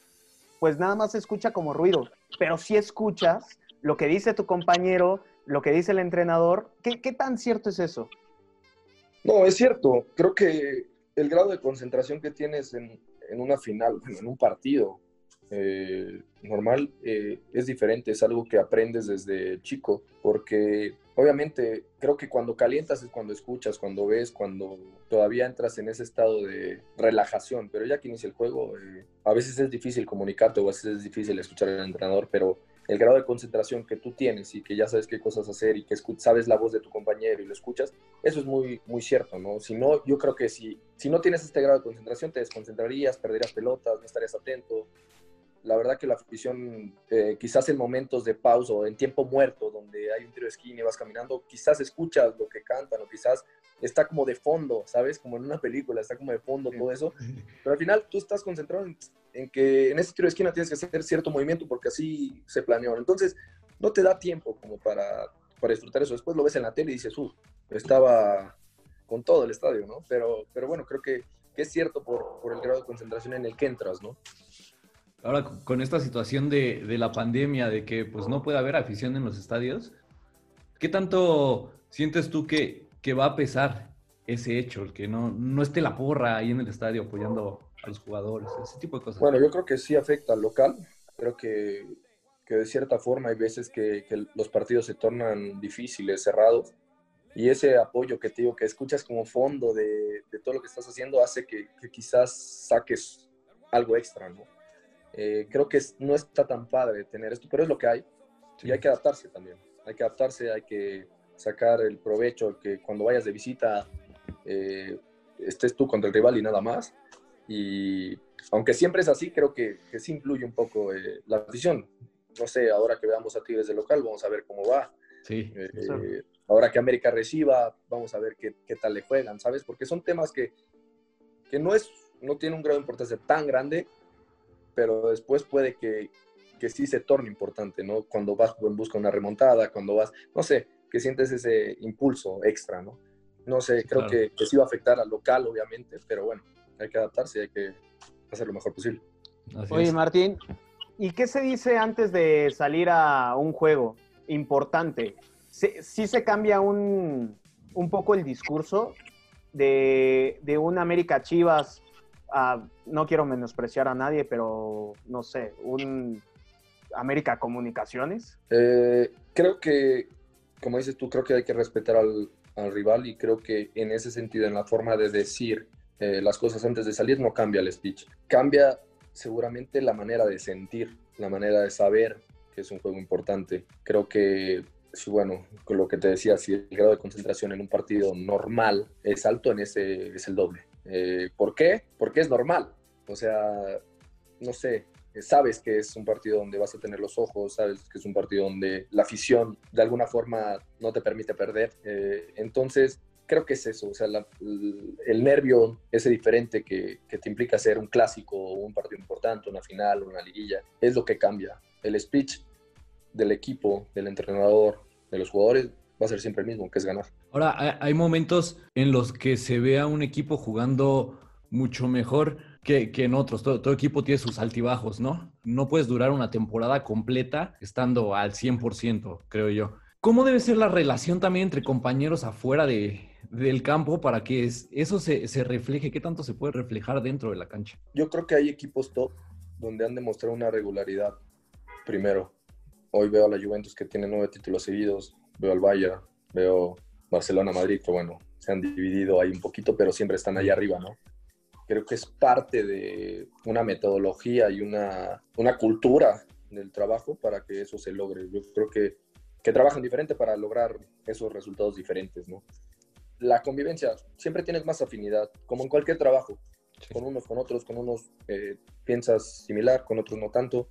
pues nada más se escucha como ruido, pero si escuchas lo que dice tu compañero, lo que dice el entrenador. ¿Qué, tan cierto es eso? No, es cierto. Creo que el grado de concentración que tienes en, en una final, en un partido eh, normal, eh, es diferente. Es algo que aprendes desde chico, porque obviamente creo que cuando calientas es cuando escuchas, cuando ves, cuando todavía entras en ese estado de relajación. Pero ya que inicia el juego, eh, a veces es difícil comunicarte o a veces es difícil escuchar al entrenador, pero el grado de concentración que tú tienes y que ya sabes qué cosas hacer y que sabes la voz de tu compañero y lo escuchas, eso es muy, muy cierto, ¿no? Si no, yo creo que si, si no tienes este grado de concentración, te desconcentrarías, perderías pelotas, no estarías atento. La verdad que la afición, eh, quizás en momentos de pausa o en tiempo muerto, donde hay un tiro de esquina y vas caminando, quizás escuchas lo que cantan o quizás está como de fondo, ¿sabes? Como en una película, está como de fondo todo eso. Pero al final tú estás concentrado en, en que en ese tiro de esquina tienes que hacer cierto movimiento porque así se planeó. Entonces, no te da tiempo como para, para disfrutar eso. Después lo ves en la tele y dices, uff, estaba con todo el estadio, ¿no? Pero, pero bueno, creo que, que es cierto por, por el grado de concentración en el que entras, ¿no? Ahora, con- esta situación de, de la pandemia, de que pues no puede haber afición en los estadios, ¿qué tanto sientes tú que, que va a pesar ese hecho? El que no, no esté la porra ahí en el estadio apoyando a los jugadores, ese tipo de cosas. Bueno, yo creo que sí afecta al local. Creo que, que de cierta forma hay veces que, que los partidos se tornan difíciles, cerrados. Y ese apoyo que te digo, que escuchas como fondo de, de todo lo que estás haciendo, hace que, que quizás saques algo extra, ¿no? Eh, creo que no está tan padre tener esto, pero es lo que hay. Y hay que adaptarse también. Hay que adaptarse, hay que sacar el provecho, que cuando vayas de visita eh, estés tú contra el rival y nada más. Y aunque siempre es así, creo que, que sí influye un poco eh, la afición. No sé, ahora que veamos a Tigres de local, vamos a ver cómo va. Sí. Eh, ahora que América reciba, vamos a ver qué, qué tal le juegan, ¿sabes? Porque son temas que, que no, es, no tienen un grado de importancia tan grande, pero después puede que, que sí se torne importante, ¿no? Cuando vas en busca de una remontada, cuando vas, no sé, que sientes ese impulso extra, ¿no? No sé, creo claro. que, que sí va a afectar al local, obviamente, pero bueno, hay que adaptarse y hay que hacer lo mejor posible. Así Oye, es. Martín, ¿y qué se dice antes de salir a un juego importante? ¿Sí, sí se cambia un, un poco el discurso de, de un América Chivas? A- no quiero menospreciar a nadie, pero no sé, un América Comunicaciones. Eh, creo que, como dices tú, creo que hay que respetar al, al rival y creo que en ese sentido, en la forma de decir eh, las cosas antes de salir, no cambia el speech. Cambia seguramente la manera de sentir, la manera de saber que es un juego importante. Creo que, sí, bueno, con lo que te decía, si el grado de concentración en un partido normal es alto, en ese es el doble. Eh, ¿Por qué? Porque es normal. O sea, no sé, sabes que es un partido donde vas a tener los ojos, sabes que es un partido donde la afición de alguna forma no te permite perder. Eh, entonces, creo que es eso, o sea, el, nervio ese diferente que, te implica ser un clásico, un partido importante, una final, una liguilla, es lo que cambia. El speech del equipo, del entrenador, de los jugadores, va a ser siempre el mismo, que es ganar. Ahora, hay- momentos en los que se ve a un equipo jugando mucho mejor que, que en otros. Todo, todo equipo tiene sus altibajos, ¿no? No puedes durar una temporada completa estando al 100%, creo yo. ¿Cómo debe ser la relación también entre compañeros afuera de, del campo para que es- eso se, se refleje? ¿Qué tanto se puede reflejar dentro de la cancha? Yo creo que hay equipos top donde han demostrado una regularidad. Primero, hoy veo a la Juventus que tiene nueve títulos seguidos, veo al Bayern, veo Barcelona, Madrid, que bueno, se han dividido ahí un poquito, pero siempre están ahí arriba, ¿no? Creo que es parte de una metodología y una, una cultura del trabajo para que eso se logre. Yo creo que, que trabajan diferente para lograr esos resultados diferentes, ¿no? La convivencia, siempre tienes más afinidad, como en cualquier trabajo con unos, con otros, con unos eh, piensas similar, con otros no tanto,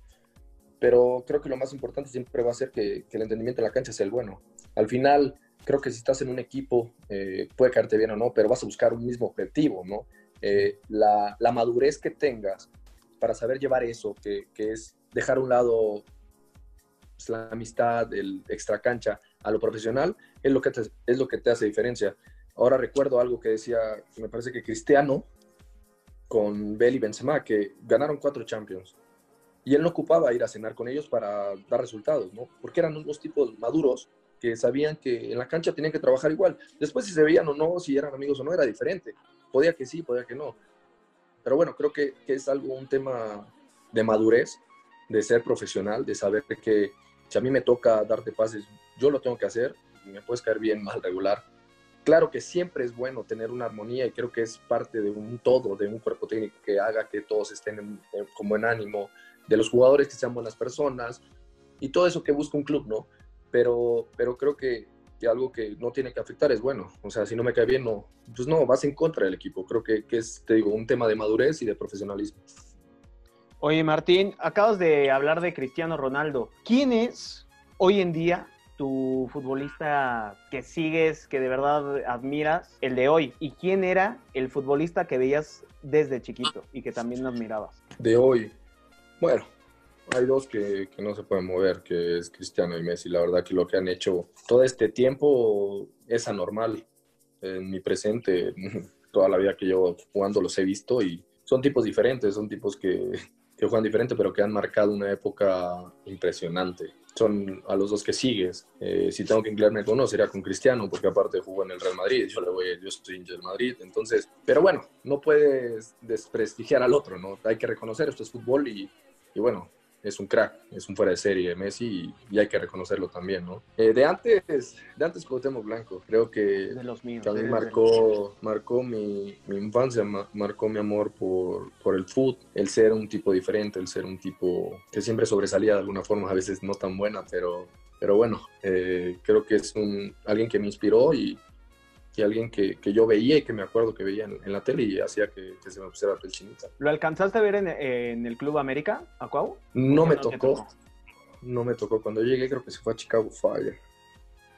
pero creo que lo más importante siempre va a ser que, el entendimiento en la cancha sea el bueno. Al final, creo que si estás en un equipo, eh, puede caerte bien o no, pero vas a buscar un mismo objetivo, ¿no? Eh, la, la, madurez que tengas para saber llevar eso, que, que es dejar a un lado pues, la amistad, el extra cancha a lo profesional, es lo que te, es lo que te hace diferencia. Ahora recuerdo algo que decía, me parece que Cristiano con Bell y Benzema, que ganaron cuatro Champions. Y él no ocupaba ir a cenar con ellos para dar resultados, ¿no? Porque eran unos tipos maduros que sabían que en la cancha tenían que trabajar igual. Después si se veían o no, si eran amigos o no, era diferente. Podía que sí, podía que no. Pero bueno, creo que, es algo, un tema de madurez, de ser profesional, de saber que si a mí me toca darte pases, yo lo tengo que hacer, me puedes caer bien, mal, regular. Claro que siempre es bueno tener una armonía y creo que es parte de un todo, de un cuerpo técnico que haga que todos estén en, buen ánimo, de los jugadores que sean buenas personas y todo eso que busca un club, ¿no? pero, pero creo que, que, algo que no tiene que afectar es bueno. O sea, si no me cae bien, no, pues no, vas en contra del equipo. Creo que, que es, te digo, un tema de madurez y de profesionalismo. Oye, Martín, acabas de hablar de Cristiano Ronaldo. ¿Quién es hoy en día tu futbolista que sigues, que de verdad admiras, el de hoy? ¿Y quién era el futbolista que veías desde chiquito y que también admirabas? De hoy. Bueno, hay dos que, que, no se pueden mover, que es Cristiano y Messi. La verdad que lo que han hecho todo este tiempo es anormal. En mi presente, toda la vida que llevo jugando los he visto y son tipos diferentes, son tipos que, que juegan diferente, pero que han marcado una época impresionante. Son a los dos que sigues. Eh, si tengo que inclinarme con uno, sería con Cristiano, porque aparte jugó en el Real Madrid. Yo, le voy, yo soy hincha del Madrid. Entonces, pero bueno, no puedes desprestigiar al otro, ¿no? Hay que reconocer, esto es fútbol y, y bueno, es un crack, es un fuera de serie Messi y, y hay que reconocerlo también, ¿no? Eh, de antes, de antes Cuauhtémoc Blanco, creo que de los míos, también de marcó, marcó mi, mi infancia, ma, marcó mi amor por, por el fútbol, el ser un tipo diferente, el ser un tipo que siempre sobresalía de alguna forma, a veces no tan buena, pero, pero bueno, eh, creo que es un, alguien que me inspiró y, y alguien que, que, yo veía y que me acuerdo que veía en, en la tele y hacía que, que, se me pusiera la piel chinita. ¿Lo alcanzaste a ver en, en el Club América, Acuau? No me no tocó. tocó. No me tocó. Cuando llegué creo que se fue a Chicago Fire.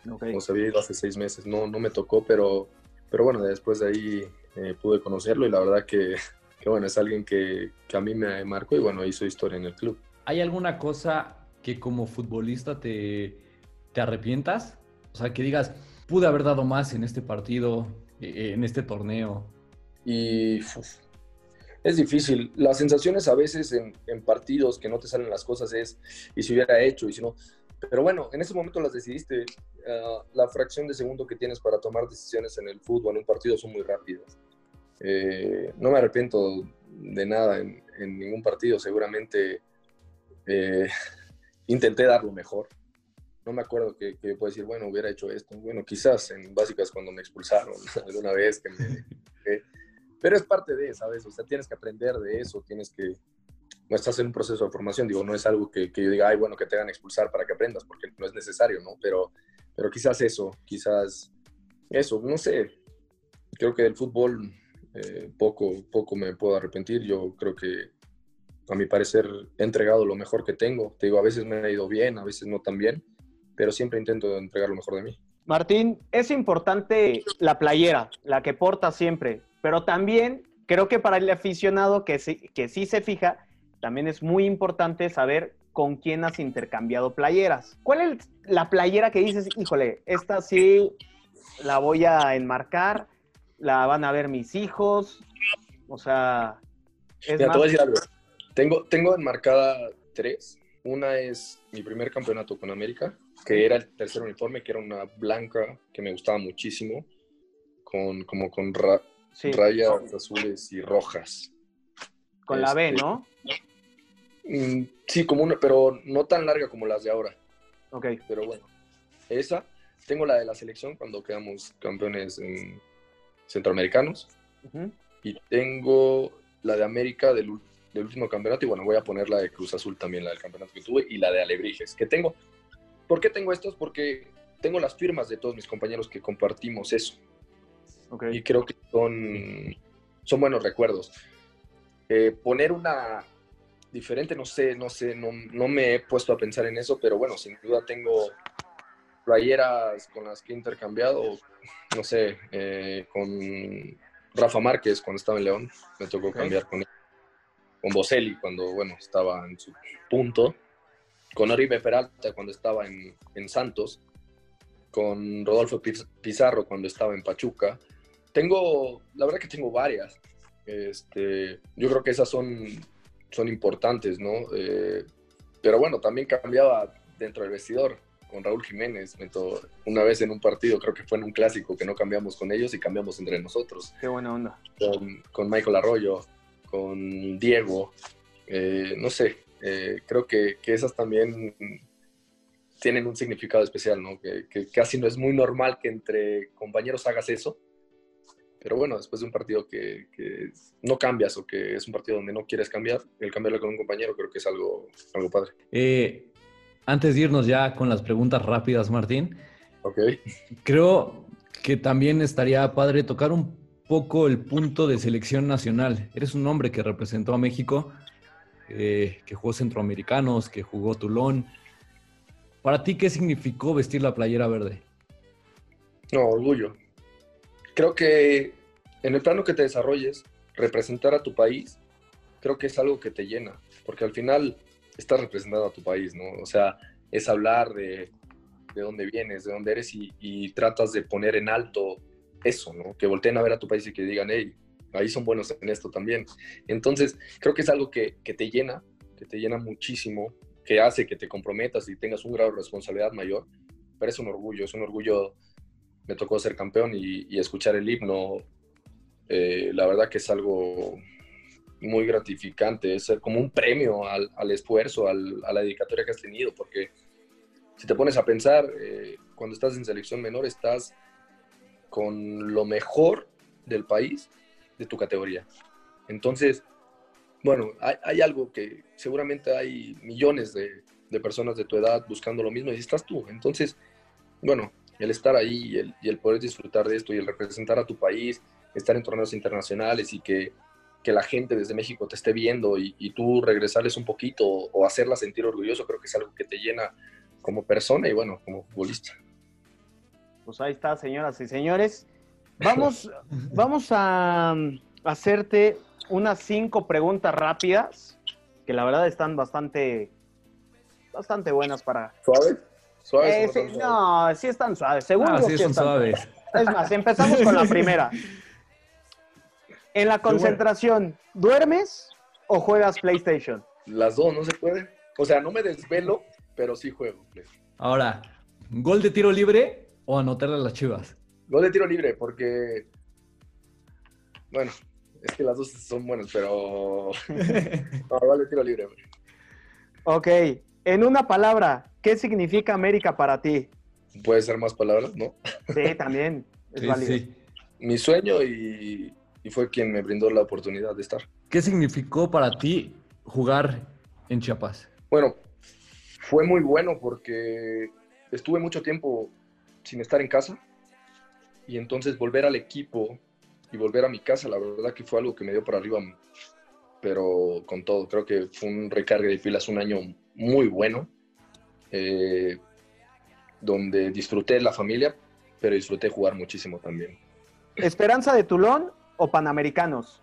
Okay. O se había ido hace seis meses. No, no me tocó, pero, pero bueno, después de ahí eh, pude conocerlo y la verdad que, que bueno, es alguien que, que a mí me marcó y bueno, hizo historia en el club. ¿Hay alguna cosa que como futbolista te, te arrepientas? O sea, que digas, pude haber dado más en este partido, en este torneo. Y uf, es difícil. Las sensaciones a veces en, en, partidos que no te salen las cosas es, y si hubiera hecho, y si no. Pero bueno, en ese momento las decidiste. Uh, la fracción de segundo que tienes para tomar decisiones en el fútbol, en un partido, son muy rápidas. Eh, no me arrepiento de nada en, en ningún partido. Seguramente eh, intenté dar lo mejor no me acuerdo que, que puedo decir, bueno, hubiera hecho esto. Bueno, quizás en básicas cuando me expulsaron alguna vez. Que me, que, pero es parte de, ¿sabes? O sea, tienes que aprender de eso, tienes que... No estás en un proceso de formación, digo, no es algo que, que yo diga, ay, bueno, que te hagan expulsar para que aprendas, porque no es necesario, ¿no? Pero, pero quizás eso, quizás eso, no sé. Creo que del fútbol eh, poco, poco me puedo arrepentir. Yo creo que a mi parecer he entregado lo mejor que tengo. Te digo, a veces me ha ido bien, a veces no tan bien pero siempre intento entregar lo mejor de mí. Martín, es importante la playera, la que porta siempre, pero también creo que para el aficionado que sí, que sí se fija, también es muy importante saber con quién has intercambiado playeras. ¿Cuál es la playera que dices, híjole, esta sí la voy a enmarcar, la van a ver mis hijos? O sea, es Mira, más... te voy a decir algo. Tengo, tengo enmarcada tres. Una es mi primer campeonato con América, que era el tercer uniforme, que era una blanca que me gustaba muchísimo, con, como con ra sí. rayas azules y rojas. Con este, la B, ¿no? Mm, sí, como una, pero no tan larga como las de ahora. Ok. Pero bueno, esa. Tengo la de la selección cuando quedamos campeones en centroamericanos. Uh -huh. Y tengo la de América del, del último campeonato. Y bueno, voy a poner la de Cruz Azul también, la del campeonato que tuve. Y la de Alebrijes, que tengo ¿Por qué tengo estos? Porque tengo las firmas de todos mis compañeros que compartimos eso. Okay. Y creo que son, son buenos recuerdos. Eh, poner una, diferente, no sé, no sé, no, no me he puesto a pensar en eso, pero bueno, sin duda tengo playeras con las que he intercambiado, no sé, eh, con Rafa Márquez cuando estaba en León, me tocó cambiar con él, con Boselli cuando, bueno, estaba en su punto, con Oribe Peralta cuando estaba en, en Santos, con Rodolfo Piz- Pizarro cuando estaba en Pachuca. Tengo, la verdad que tengo varias. Este, yo creo que esas son, son importantes, ¿no? Eh, pero bueno, también cambiaba dentro del vestidor con Raúl Jiménez. Una vez en un partido, creo que fue en un clásico, que no cambiamos con ellos y cambiamos entre nosotros. Qué buena onda. Con, con Michael Arroyo, con Diego, eh, no sé, eh, creo que, que esas también tienen un significado especial, ¿no? Que, que casi no es muy normal que entre compañeros hagas eso. Pero bueno, después de un partido que, que no cambias o que es un partido donde no quieres cambiar, el cambiarlo con un compañero creo que es algo, algo padre. Eh, antes de irnos ya con las preguntas rápidas, Martín, Ok. creo que también estaría padre tocar un poco el punto de selección nacional. Eres un hombre que representó a México, eh, que jugó centroamericanos, que jugó Tulón. Para ti, ¿qué significó vestir la playera verde? No, orgullo. Creo que en el plano que te desarrolles, representar a tu país, creo que es algo que te llena, porque al final estás representando a tu país, ¿no? O sea, es hablar de, de dónde vienes, de dónde eres y, y tratas de poner en alto eso, ¿no? Que volteen a ver a tu país y que digan, hey, ahí son buenos en esto también. Entonces, creo que es algo que, que te llena, que te llena muchísimo, que hace que te comprometas y tengas un grado de responsabilidad mayor, pero es un orgullo, es un orgullo me tocó ser campeón y, escuchar el himno, eh, la verdad que es algo muy gratificante, es como un premio al, al esfuerzo, al, a la dedicatoria que has tenido, porque si te pones a pensar, eh, cuando estás en selección menor estás con lo mejor del país, de tu categoría. Entonces, bueno, hay, algo que seguramente hay millones de, de personas de tu edad buscando lo mismo y estás tú. Entonces, bueno, el estar ahí y el, y el, poder disfrutar de esto y el representar a tu país, estar en torneos internacionales y que, que la gente desde México te esté viendo y, y, tú regresarles un poquito o hacerla sentir orgulloso, creo que es algo que te llena como persona y bueno, como futbolista. Pues ahí está, señoras y señores. Vamos, vamos a hacerte unas cinco preguntas rápidas, que la verdad están bastante, bastante buenas para... ¿Suaves? ¿Suaves? Eh, sí, no, sí están suaves. Según ah, yo, sí, sí son están suaves. suaves. Es más, empezamos con la primera. En la concentración, ¿duermes o juegas PlayStation? Las dos, no se puede. O sea, no me desvelo, pero sí juego. Ahora, ¿gol de tiro libre o anotarle a las chivas? Gol de tiro libre, porque. Bueno, es que las dos son buenas, pero. no, gol de tiro libre. Ok. En una palabra, ¿qué significa América para ti? Puede ser más palabras, ¿no? Sí, también. Es Sí, válido. sí. Mi sueño y, y fue quien me brindó la oportunidad de estar. ¿Qué significó para ti jugar en Chiapas? Bueno, fue muy bueno porque estuve mucho tiempo sin estar en casa y entonces volver al equipo y volver a mi casa, la verdad que fue algo que me dio para arriba, pero con todo, creo que fue un recargue de pilas, un año muy bueno, eh, donde disfruté la familia, pero disfruté jugar muchísimo también. ¿Esperanza de Tulón o Panamericanos?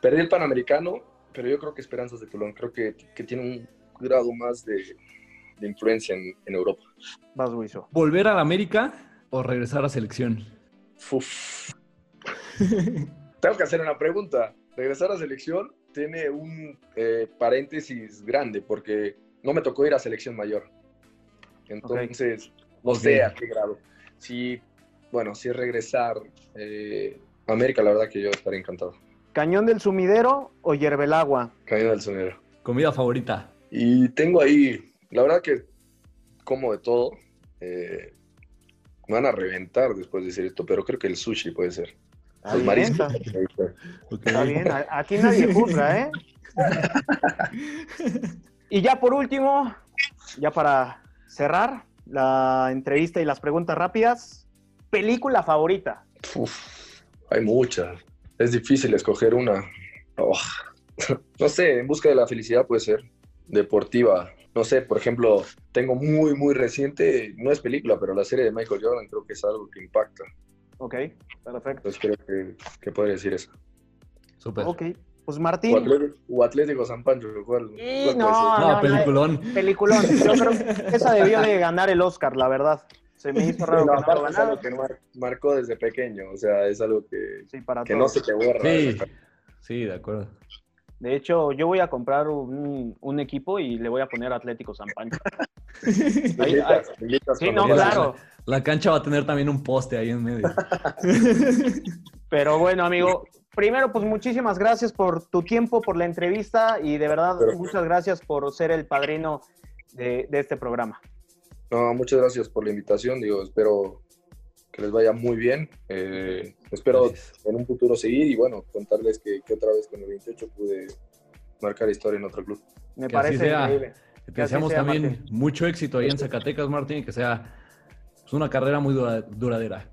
Perdí el Panamericano, pero yo creo que Esperanzas de Tulón, creo que, que tiene un grado más de, de influencia en, en, Europa. Vas, Huizo. ¿Volver a la América o regresar a selección? Uf. Tengo que hacer una pregunta. Regresar a selección tiene un eh, paréntesis grande porque no me tocó ir a selección mayor. Entonces, okay. no sé okay. a qué grado. Si, bueno, si es regresar eh, a América, la verdad que yo estaría encantado. ¿Cañón del Sumidero o Hierbelagua? Cañón del Sumidero. ¿Comida favorita? Y tengo ahí, la verdad que como de todo. Eh, van a reventar después de decir esto, pero creo que el sushi puede ser. El marisco. Está, está bien, aquí nadie juzga, ¿eh? y ya por último, ya para cerrar la entrevista y las preguntas rápidas, ¿película favorita? Uf, hay muchas. Es difícil escoger una. Oh. no sé, en busca de la felicidad puede ser deportiva. No sé, por ejemplo, tengo muy, muy reciente, no es película, pero la serie de Michael Jordan creo que es algo que impacta. Ok, perfecto. Entonces creo que, que podría decir eso. Súper. Ok, pues O Martín. Atlético, o Atlético San Pancho, ¿cuál- Sí, cuál no? No, no, peliculón. Peliculón. Yo creo que esa debió de ganar el Oscar, la verdad. Se me hizo raro No, que no es algo que mar- marcó desde pequeño, o sea, es algo que, Sí, para que no se te borra. Sí, sí, de acuerdo. De hecho, yo voy a comprar un, un equipo y le voy a poner Atlético San Pancho. Ahí- Sí, no, claro. La cancha va a tener también un poste ahí en medio. Pero bueno, amigo, primero, pues muchísimas gracias por tu tiempo, por la entrevista y de verdad, Pero- muchas gracias por ser el padrino de, de este programa. No, muchas gracias por la invitación, digo, espero que les vaya muy bien. Eh, espero Gracias. en un futuro seguir y bueno, contarles que, que otra vez con el 28 pude marcar historia en otro club. Me Que parece increíble. Que deseamos sea, también Martín. mucho éxito ahí en Zacatecas, Martín, y que sea pues, una carrera muy dura- duradera.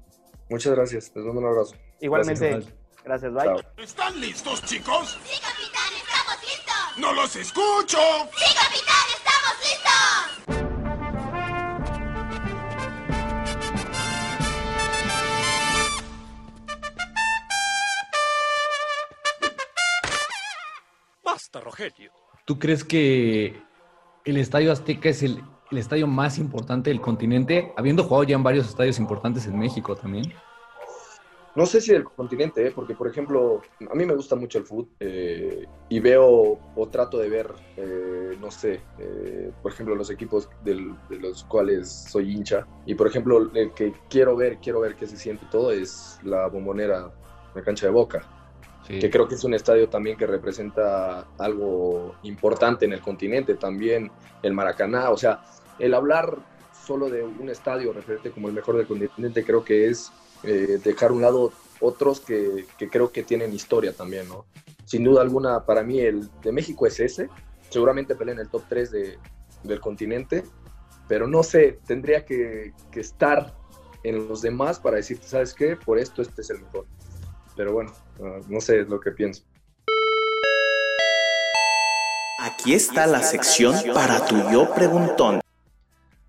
Muchas gracias, les mando un abrazo. Igualmente, Gracias. gracias, bye. Chao. ¿Están listos, chicos? Sí, capitán, estamos listos. ¡No los escucho! Sí, capitán, estamos listos. Basta, Rogelio. ¿Tú crees que el Estadio Azteca es el, el estadio más importante del continente, habiendo jugado ya en varios estadios importantes en México también? No sé si del continente, ¿eh? porque por ejemplo, a mí me gusta mucho el fútbol eh, y veo o trato de ver, eh, no sé, eh, por ejemplo, los equipos del- de los cuales soy hincha. Y por ejemplo, el que quiero ver, quiero ver qué se siente todo es la bombonera, la cancha de Boca, Que creo que es un estadio también que representa algo importante en el continente, también el Maracaná. O sea, el hablar solo de un estadio referente como el mejor del continente creo que es eh, dejar a un lado otros que, que creo que tienen historia también, ¿no? Sin duda alguna, para mí el de México es ese. Seguramente pelea en el top 3 de, del continente, pero no sé, tendría que, que estar en los demás para decirte, ¿sabes qué? Por esto este es el mejor. Pero bueno, ah, no sé, es lo que pienso. Aquí está la sección para tu yo preguntón.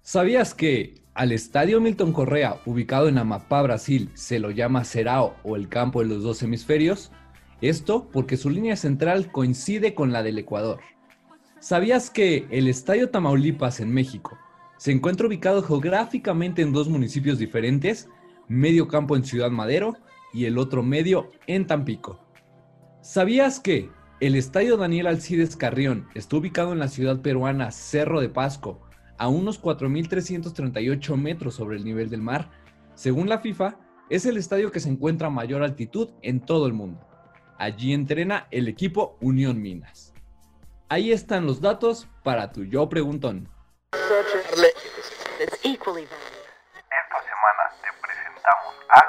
¿Sabías que al estadio Milton Correa, ubicado en Amapá, Brasil, se lo llama Serao o el campo de los dos hemisferios? Esto porque su línea central coincide con la del Ecuador. ¿Sabías que el Estadio Tamaulipas en México se encuentra ubicado geográficamente en dos municipios diferentes, medio campo en Ciudad Madero y el otro medio en Tampico? ¿Sabías que el Estadio Daniel Alcides Carrión está ubicado en la ciudad peruana Cerro de Pasco, a unos 4.338 metros sobre el nivel del mar? Según la FIFA, es el estadio que se encuentra a mayor altitud en todo el mundo. Allí entrena el equipo Unión Minas. Ahí están los datos para tu yo preguntón. Esta semana te presentamos a...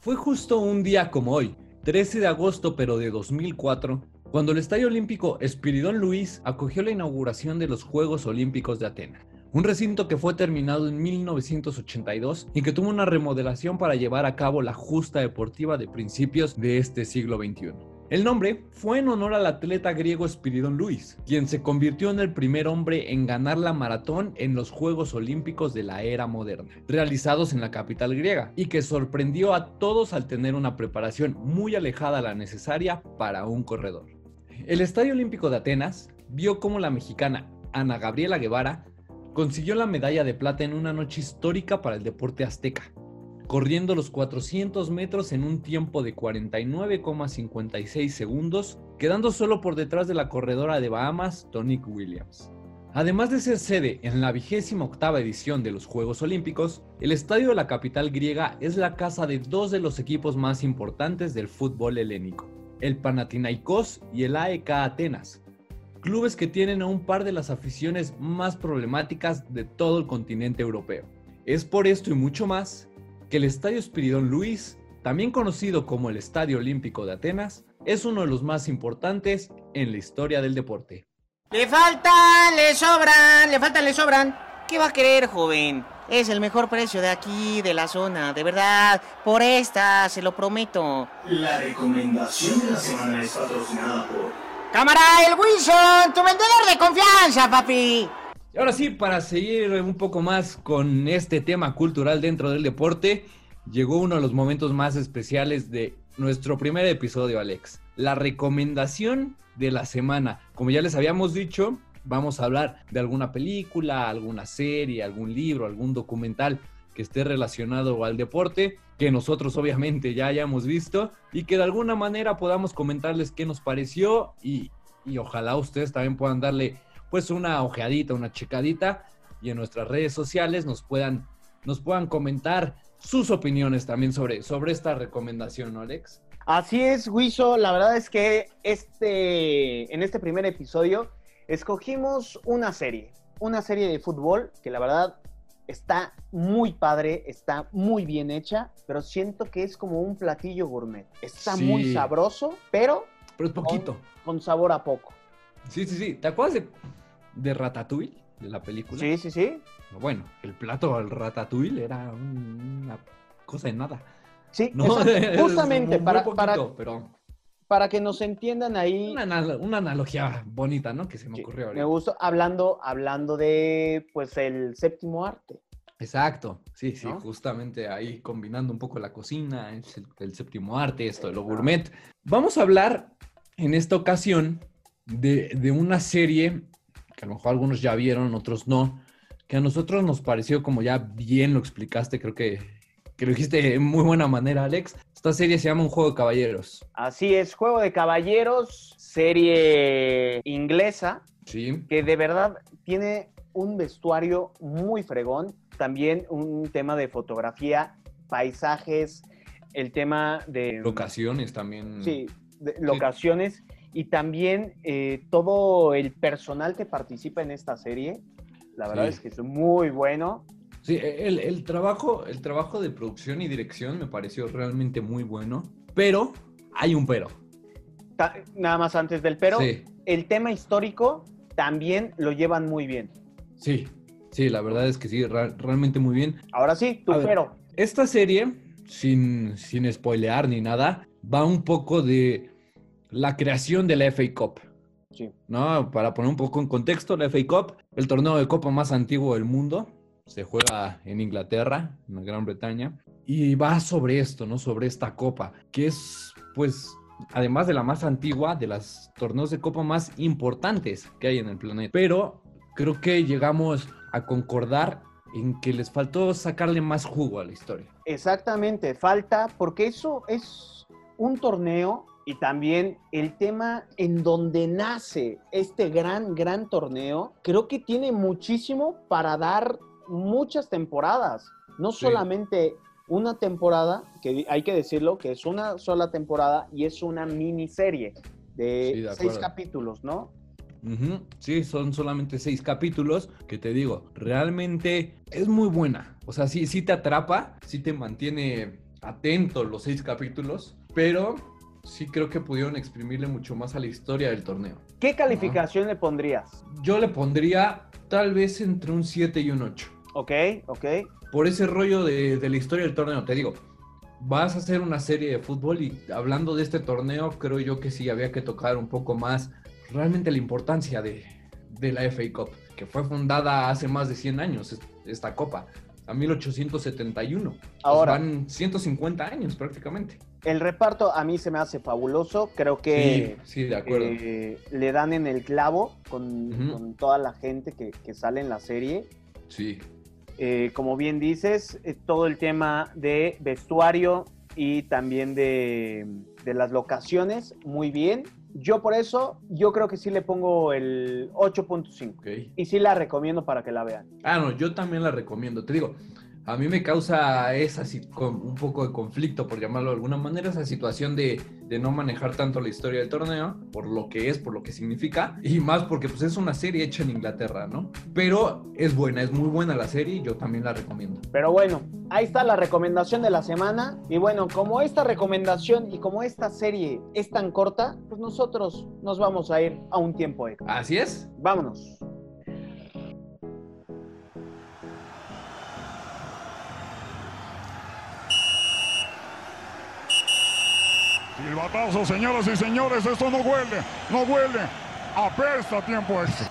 Fue justo un día como hoy, 13 de agosto pero de 2004, cuando el Estadio Olímpico Espiridón Luis acogió la inauguración de los Juegos Olímpicos de Atenas. Un recinto que fue terminado en 1982 y que tuvo una remodelación para llevar a cabo la justa deportiva de principios de este siglo XXI. El nombre fue en honor al atleta griego Espiridón Luis, quien se convirtió en el primer hombre en ganar la maratón en los Juegos Olímpicos de la era moderna, realizados en la capital griega, y que sorprendió a todos al tener una preparación muy alejada a la necesaria para un corredor. El Estadio Olímpico de Atenas vio cómo la mexicana Ana Gabriela Guevara consiguió la medalla de plata en una noche histórica para el deporte azteca, corriendo los 400 metros en un tiempo de 49,56 segundos, quedando solo por detrás de la corredora de Bahamas, Tonique Williams. Además de ser sede en la vigésima octava edición de los Juegos Olímpicos, el estadio de la capital griega es la casa de dos de los equipos más importantes del fútbol helénico, el Panathinaikos y el AEK Atenas, clubes que tienen a un par de las aficiones más problemáticas de todo el continente europeo. Es por esto y mucho más que el Estadio Espiridón Luis, también conocido como el Estadio Olímpico de Atenas, es uno de los más importantes en la historia del deporte. Le faltan, le sobran, le faltan, le sobran. ¿Qué va a querer, joven? es el mejor precio de aquí, de la zona, de verdad. Por esta, se lo prometo. La recomendación de la semana es patrocinada por Cámara, el Wilson, tu vendedor de confianza, papi. Y ahora sí, para seguir un poco más con este tema cultural dentro del deporte, llegó uno de los momentos más especiales de nuestro primer episodio, Alex. La recomendación de la semana. Como ya les habíamos dicho, vamos a hablar de alguna película, alguna serie, algún libro, algún documental que esté relacionado al deporte, que nosotros obviamente ya hayamos visto y que de alguna manera podamos comentarles qué nos pareció y, y ojalá ustedes también puedan darle pues una ojeadita, una checadita y en nuestras redes sociales nos puedan, nos puedan comentar sus opiniones también sobre, sobre esta recomendación, ¿no, Alex? Así es, Wiso. La verdad es que este, en este primer episodio escogimos una serie, una serie de fútbol que la verdad está muy padre, está muy bien hecha, pero siento que es como un platillo gourmet. Está Sí. muy sabroso, pero Pero es poquito. con sabor a poco. Sí, sí, sí. ¿Te acuerdas de, de Ratatouille, de la película? Sí, sí, sí. Bueno, el plato al Ratatouille era un- una cosa de nada. Sí, No, justamente muy para, poquito, para, pero para que nos entiendan ahí. una, anal- una analogía bonita, ¿no? Que se me ocurrió ahorita. Me gustó hablando, hablando de pues el séptimo arte. Exacto, sí, sí, ¿No? justamente ahí combinando un poco la cocina, el séptimo arte, esto de lo gourmet. Vamos a hablar en esta ocasión de, de una serie que a lo mejor algunos ya vieron, otros no, que a nosotros nos pareció como ya bien lo explicaste, creo que, que lo dijiste de muy buena manera, Alex. Esta serie se llama Un Juego de Caballeros. Así es, Juego de Caballeros, serie inglesa, Sí, que de verdad tiene un vestuario muy fregón, también un tema de fotografía, paisajes, el tema de... locaciones también. Sí, de locaciones y también eh, todo el personal que participa en esta serie. La verdad Sí. es que es muy bueno. Sí, el, el trabajo, el trabajo de producción y dirección me pareció realmente muy bueno, pero hay un pero. Ta- nada más antes del pero, Sí. el tema histórico también lo llevan muy bien. Sí, sí, la verdad es que sí, realmente muy bien. Ahora sí, tu A ver, pero. Esta serie, sin, sin spoilear ni nada, va un poco de la creación de la FA Cup. Sí. ¿No? Para poner un poco en contexto, la FA Cup, el torneo de copa más antiguo del mundo, se juega en Inglaterra, en la Gran Bretaña, y va sobre esto, ¿no? Sobre esta copa, que es, pues, además de la más antigua, de los torneos de copa más importantes que hay en el planeta. Pero creo que llegamos a concordar en que les faltó sacarle más jugo a la historia. Exactamente, falta, porque eso es un torneo y también el tema en donde nace este gran, gran torneo, creo que tiene muchísimo para dar muchas temporadas, no Sí. solamente una temporada, que hay que decirlo, que es una sola temporada y es una miniserie de, Sí, de seis capítulos, ¿no? Sí, son solamente seis capítulos que te digo, realmente es muy buena. O sea, sí, sí te atrapa, sí te mantiene atento los seis capítulos, pero sí creo que pudieron exprimirle mucho más a la historia del torneo. ¿Qué calificación le pondrías? Yo le pondría tal vez entre un 7 y un 8. Ok, ok. Por ese rollo de, de la historia del torneo, te digo, vas a hacer una serie de fútbol y hablando de este torneo, creo yo que sí había que tocar un poco más realmente la importancia de, de la FA Cup, que fue fundada hace más de 100 años, es- esta copa, a 1871. Pues Ahora. van 150 años prácticamente. El reparto a mí se me hace fabuloso. Creo que Sí, sí, de acuerdo. eh, le dan en el clavo con, toda la gente que, que sale en la serie. Sí, Eh, como bien dices, eh, todo el tema de vestuario y también de, de las locaciones, muy bien. Yo por eso, yo creo que sí le pongo el 8.5. ok. Y sí la recomiendo para que la vean. Ah, no, yo también la recomiendo. Te digo, a mí me causa esa un poco de conflicto, por llamarlo de alguna manera, esa situación de, de no manejar tanto la historia del torneo, por lo que es, por lo que significa, y más porque pues es una serie hecha en Inglaterra, ¿no? Pero es buena, es muy buena la serie y yo también la recomiendo. Pero bueno, ahí está la recomendación de la semana. Y bueno, como esta recomendación y como esta serie es tan corta, pues nosotros nos vamos a ir a un tiempo extra. Así es. Vámonos. Silbatazo, señoras y señores, esto no huele, no huele. Apesta tiempo extra.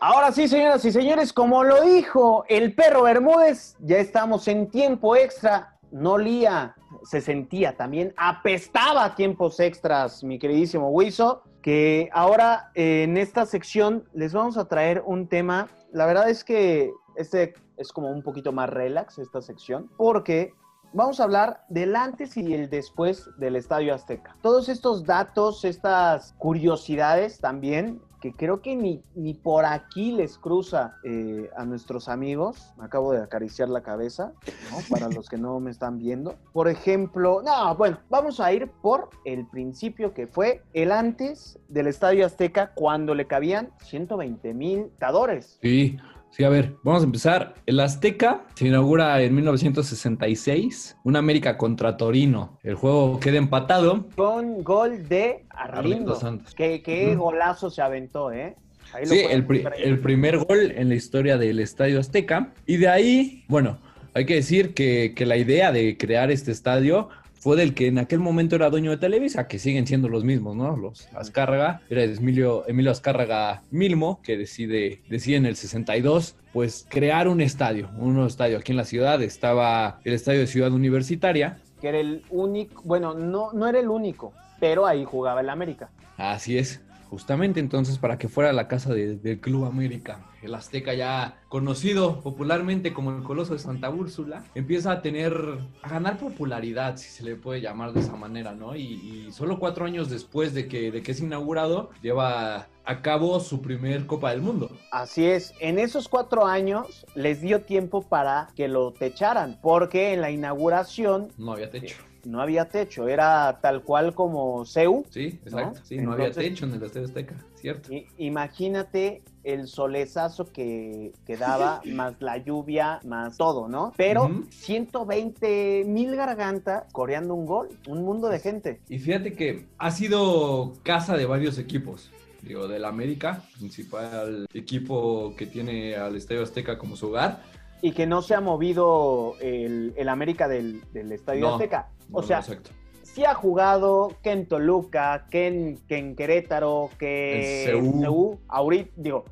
Ahora sí, señoras y señores, como lo dijo el perro Bermúdez, ya estamos en tiempo extra. No lía, se sentía también, apestaba tiempos extras, mi queridísimo Wiso, que ahora eh, en esta sección les vamos a traer un tema. La verdad es que este es como un poquito más relax, esta sección, porque vamos a hablar del antes y el después del Estadio Azteca. Todos estos datos, estas curiosidades también que creo que ni, ni por aquí les cruza eh, a nuestros amigos. Me acabo de acariciar la cabeza, ¿no? Para los que no me están viendo. Por ejemplo, no, bueno, vamos a ir por el principio que fue el antes del Estadio Azteca cuando le cabían 120 mil dadores. Sí, sí, a ver, vamos a empezar. El Azteca se inaugura en 1966, un América contra Torino. El juego queda empatado. Con gol de Arlindo. Santos. Qué, golazo se aventó, ¿eh? Ahí Sí, el, pri- el primer gol en la historia del Estadio Azteca. Y de ahí, bueno, hay que decir que, que la idea de crear este estadio fue del que en aquel momento era dueño de Televisa, que siguen siendo los mismos, ¿no? Los Azcárraga. Era Emilio, Emilio Azcárraga Milmo, que decide, decide en el 62, pues crear un estadio, un nuevo estadio aquí en la ciudad. Estaba el estadio de Ciudad Universitaria. Que era el único, bueno, no, no era el único, pero ahí jugaba el América. Así es, justamente entonces para que fuera la casa de- del Club América. El Azteca ya conocido popularmente como el Coloso de Santa Úrsula, empieza a tener, a ganar popularidad, si se le puede llamar de esa manera, ¿no? Y, y solo cuatro años después de que, de que es inaugurado, lleva a cabo su primer Copa del Mundo. Así es, en esos cuatro años les dio tiempo para que lo techaran, porque en la inauguración No había techo. No había techo, era tal cual como CEU. Sí, exacto. ¿no? Sí, no había techo en el Estadio Azteca, cierto. Imagínate el solezazo que, que daba, más la lluvia, más todo, ¿no? Pero Ujú. 120 mil gargantas coreando un gol, un mundo de gente. Y fíjate que ha sido casa de varios equipos. Digo, del América, principal equipo que tiene al Estadio Azteca como su hogar. Y que no se ha movido el, el América del, del Estadio No, Azteca. O No, sea, exacto. sí ha jugado que en Toluca, que en, que en Querétaro, que En Seúl. ahorita, digo,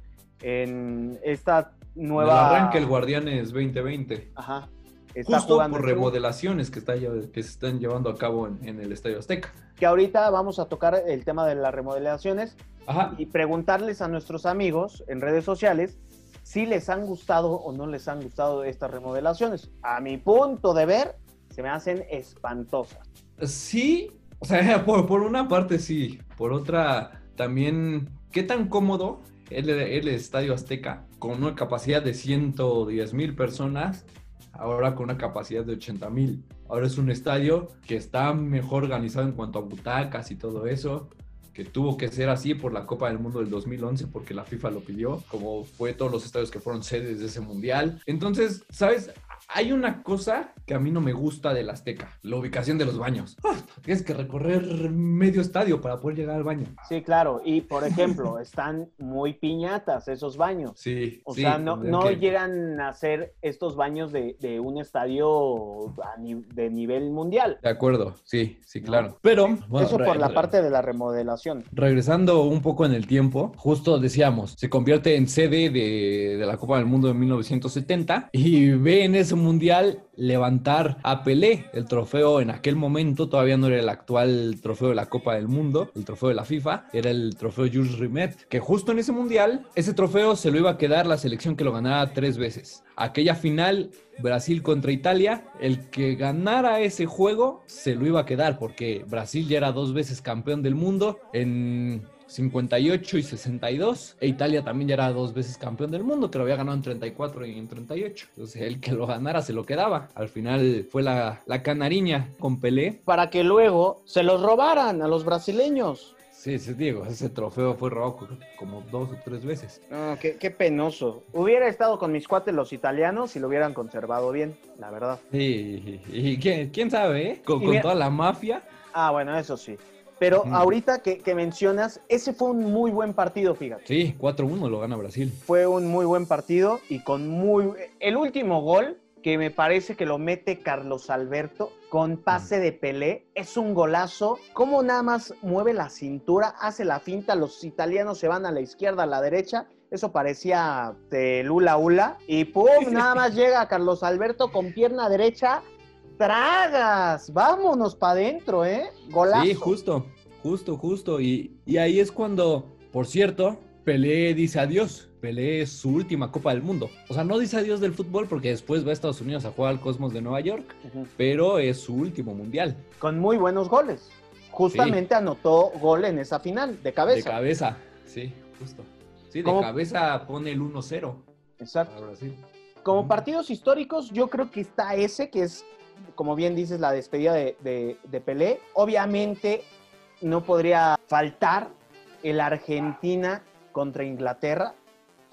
en esta nueva... el arranque el Guardianes 2020. Ajá. Está Justo por remodelaciones que, está, que se están llevando a cabo en, en el Estadio Azteca. Que ahorita vamos a tocar el tema de las remodelaciones Ajá. y preguntarles a nuestros amigos en redes sociales si les han gustado o no les han gustado estas remodelaciones. A mi punto de ver, se me hacen espantosas. Sí, o sea, por, por una parte sí, por otra también, ¿qué tan cómodo el, el Estadio Azteca con una capacidad de 110 mil personas, ahora con una capacidad de 80 mil? Ahora es un estadio que está mejor organizado en cuanto a butacas y todo eso, que tuvo que ser así por la Copa del Mundo del 2011 porque la FIFA lo pidió, como fue todos los estadios que fueron sedes de ese mundial. Entonces, ¿sabes? Hay una cosa que a mí no me gusta del Azteca, la ubicación de los baños. Ah, tienes que recorrer medio estadio para poder llegar al baño. Sí, claro. Y por ejemplo, están muy piñatas esos baños. Sí, O sí, sea, no, no que- llegan a ser estos baños de, de un estadio a ni- de nivel mundial. De acuerdo, sí, sí, claro. Pero, bueno, Eso por la parte de la remodelación. Regresando un poco en el tiempo, justo decíamos, se convierte en sede de, de la Copa del Mundo de 1970 y ve en ese mundial levantar a Pelé, el trofeo en aquel momento todavía no era el actual trofeo de la Copa del Mundo, el trofeo de la FIFA, era el trofeo Jules Rimet, que justo en ese mundial, ese trofeo se lo iba a quedar la selección que lo ganara tres veces. Aquella final, Brasil contra Italia, el que ganara ese juego se lo iba a quedar porque Brasil ya era dos veces campeón del mundo en 58 y 62 e Italia también ya era dos veces campeón del mundo que lo había ganado en 34 y en 38 entonces el que lo ganara se lo quedaba al final fue la, la canariña con Pelé Para que luego se los robaran a los brasileños. sí, sí Diego ese trofeo fue robado co- como dos o tres veces qué, qué penoso. Hubiera estado con mis cuates los italianos si lo hubieran conservado bien, la verdad. Sí, y, y quién, quién sabe, ¿eh? Con, con toda la mafia. Ah, bueno, eso sí. Pero ahorita que, que mencionas, ese fue un muy buen partido, fíjate. Sí, 4-1 lo gana Brasil. Fue un muy buen partido y con muy... El último gol que me parece que lo mete Carlos Alberto con pase de Pelé. Es un golazo. Cómo nada más mueve la cintura, hace la finta, los italianos se van a la izquierda, a la derecha. Eso parecía de Lula Ula. Y pum, nada más llega Carlos Alberto con pierna derecha. Tragas, vámonos para adentro, ¿eh? Golazo. Sí, justo, justo, justo. Y, y ahí es cuando, por cierto, Pelé dice adiós. Pelé es su última Copa del Mundo. O sea, no dice adiós del fútbol porque después va a Estados Unidos a jugar al Cosmos de Nueva York, pero es su último mundial. Con muy buenos goles. Justamente anotó gol en esa final, de cabeza. De cabeza, sí, justo. Sí, de ¿Cómo? cabeza pone el 1-0 Exacto. para Brasil. Como partidos históricos, yo creo que está ese, que es, como bien dices, la despedida de, de- de Pelé. Obviamente, no podría faltar el Argentina contra Inglaterra.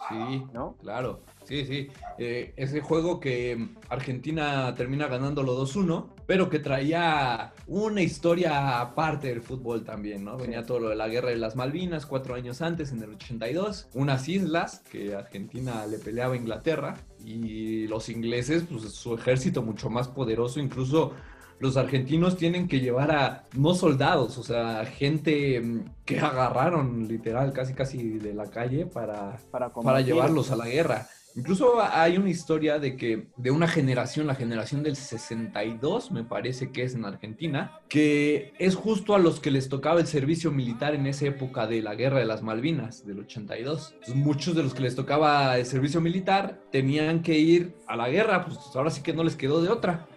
Sí, ¿No? claro. Sí, sí. Eh, ese juego que mm, Argentina termina ganándolo 2-1, pero que traía una historia aparte del fútbol también, ¿no? Venía todo lo de la guerra de las Malvinas cuatro años antes, en el 82, unas islas que Argentina le peleaba a Inglaterra y los ingleses, pues su ejército mucho más poderoso, incluso los argentinos tienen que llevar a no soldados, o sea, gente mm, que agarraron literal casi casi de la calle para, Para, llevarlos a la guerra. Incluso hay una historia de que de una generación, la generación del 62, me parece que es en Argentina, que es justo a los que les tocaba el servicio militar en esa época de la guerra de las Malvinas, del 82. Entonces, muchos de los que les tocaba el servicio militar tenían que ir a la guerra, pues ahora sí que no les quedó de otra.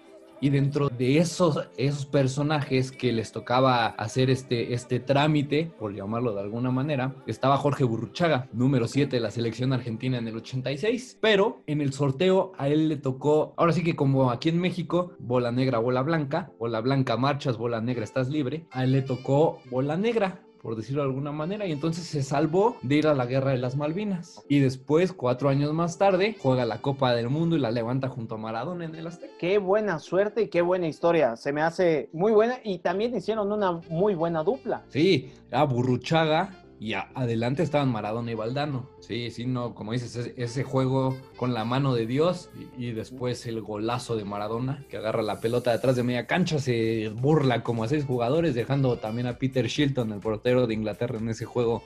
Y dentro de esos, esos personajes que les tocaba hacer este, este trámite, por llamarlo de alguna manera, estaba Jorge Burruchaga, número 7 de la selección argentina en el 86. Pero en el sorteo a él le tocó, ahora sí que como aquí en México, bola negra, bola blanca, bola blanca marchas, bola negra estás libre, a él le tocó bola negra por decirlo de alguna manera, y entonces se salvó de ir a la guerra de las Malvinas. Y después, cuatro años más tarde, juega la Copa del Mundo y la levanta junto a Maradona en el Azteca. Qué buena suerte y qué buena historia. Se me hace muy buena y también hicieron una muy buena dupla. Sí, a Burruchaga y a- adelante estaban Maradona y Valdano. Sí, sí, no, como dices, ese, ese juego con la mano de Dios y, y después el golazo de Maradona que agarra la pelota detrás de media cancha, se burla como a seis jugadores, dejando también a Peter Shilton, el portero de Inglaterra, en ese juego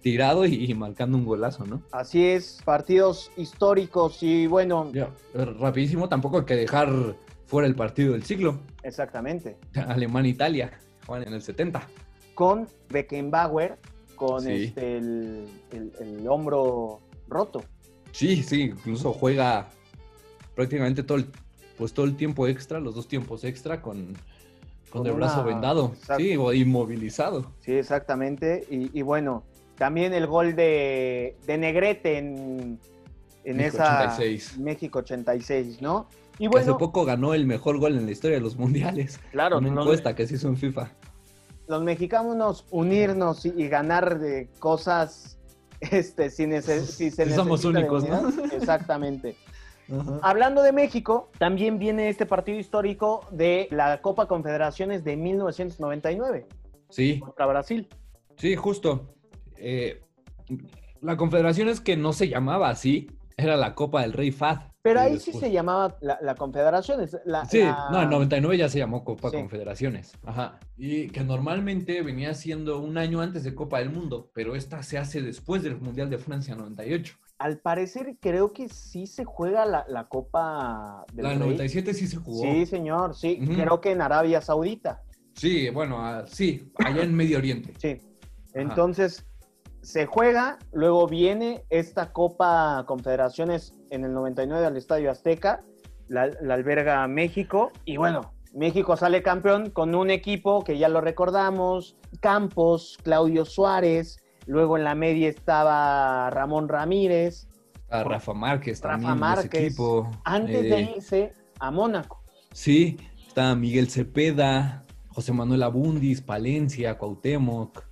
tirado y, y marcando un golazo, ¿no? Así es, partidos históricos y bueno, Ya, rapidísimo, tampoco hay que dejar fuera el partido del siglo. exactamente. Alemania-Italia, en el 70. Con Beckenbauer, con Sí. este, el, el- el hombro roto. Sí, sí, incluso juega prácticamente todo el, pues todo el tiempo extra, los dos tiempos extra con, con, Con el brazo vendado, Exacto. sí, o inmovilizado. Sí, exactamente. Y, y bueno, también el gol de, de Negrete en, en México esa 86. México 86, ¿no? Y bueno, hace poco ganó el mejor gol en la historia de los mundiales. Claro, Una no- encuesta que se hizo en FIFA. Los mexicanos unirnos y, y ganar de cosas este, si, se Sí somos únicos, ¿no? Exactamente. Hablando de México, también viene este partido histórico de la Copa Confederaciones de 1999 Sí, contra Brasil. sí, justo. Eh, la confederación es que no se llamaba así, era la Copa del Rey Fad. Pero ahí sí se llamaba la, la Confederaciones. La, Sí, la- no, en 99 ya se llamó Copa Sí. Confederaciones. Ajá. Y que normalmente venía siendo un año antes de Copa del Mundo, pero esta se hace después del Mundial de Francia 98. Al parecer creo que sí se juega la, la Copa del La del Rey. 97 sí se jugó. Sí, señor, sí. Creo que en Arabia Saudita. Sí, bueno, ah, sí, allá en Medio Oriente. Sí. Entonces, se juega, luego viene esta Copa Confederaciones en el 99 al Estadio Azteca, la, la alberga México, y bueno, México sale campeón con un equipo que ya lo recordamos, Campos, Claudio Suárez, luego en la media estaba Ramón Ramírez, A Rafa Márquez también. Rafa ese Márquez, equipo. antes de Eh, irse a Mónaco. Sí, está Miguel Cepeda, José Manuel Abundis, Palencia, Cuauhtémoc,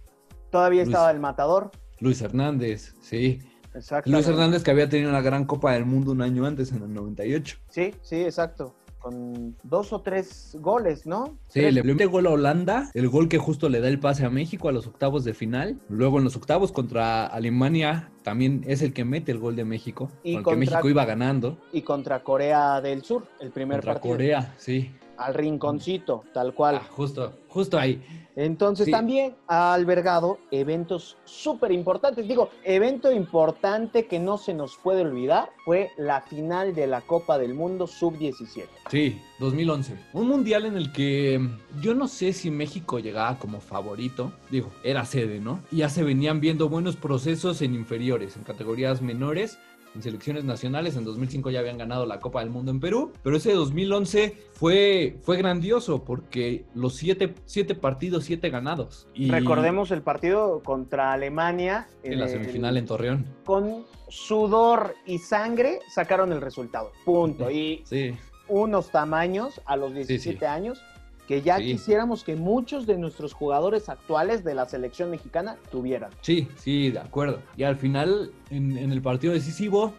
Todavía Luis- estaba el matador. Luis Hernández, sí. Exacto. Luis Hernández que había tenido una gran Copa del Mundo un año antes, en el 98. Sí, sí, exacto. con dos o tres goles, ¿no? Sí, Tres- le mete gol a Holanda, el gol que justo le da el pase a México a los octavos de final. Luego en los octavos contra Alemania también es el que mete el gol de México, Y con el que contra- México iba ganando. Y contra Corea del Sur, el primer Contra partido. Corea, sí. Al rinconcito, tal cual. justo, justo ahí. Entonces Sí. también ha albergado eventos súper importantes. Digo, evento importante que no se nos puede olvidar fue la final de la Copa del Mundo Sub-17. Sí, 2011. Un mundial en el que mm, yo no sé si México llegaba como favorito. Digo, era sede, ¿no? Y ya se venían viendo buenos procesos en inferiores, en categorías menores. En selecciones nacionales, en 2005 ya habían ganado la Copa del Mundo en Perú, pero ese 2011 fue, fue grandioso porque los siete, siete partidos, siete ganados. Y Recordemos el partido contra Alemania. en la el- semifinal en Torreón. Con sudor y sangre sacaron el resultado. Punto. Y Sí, unos tamaños a los 17 años que ya Sí. quisiéramos que muchos de nuestros jugadores actuales de la selección mexicana tuvieran. Sí, sí, de acuerdo. Y al final, en, en el partido decisivo,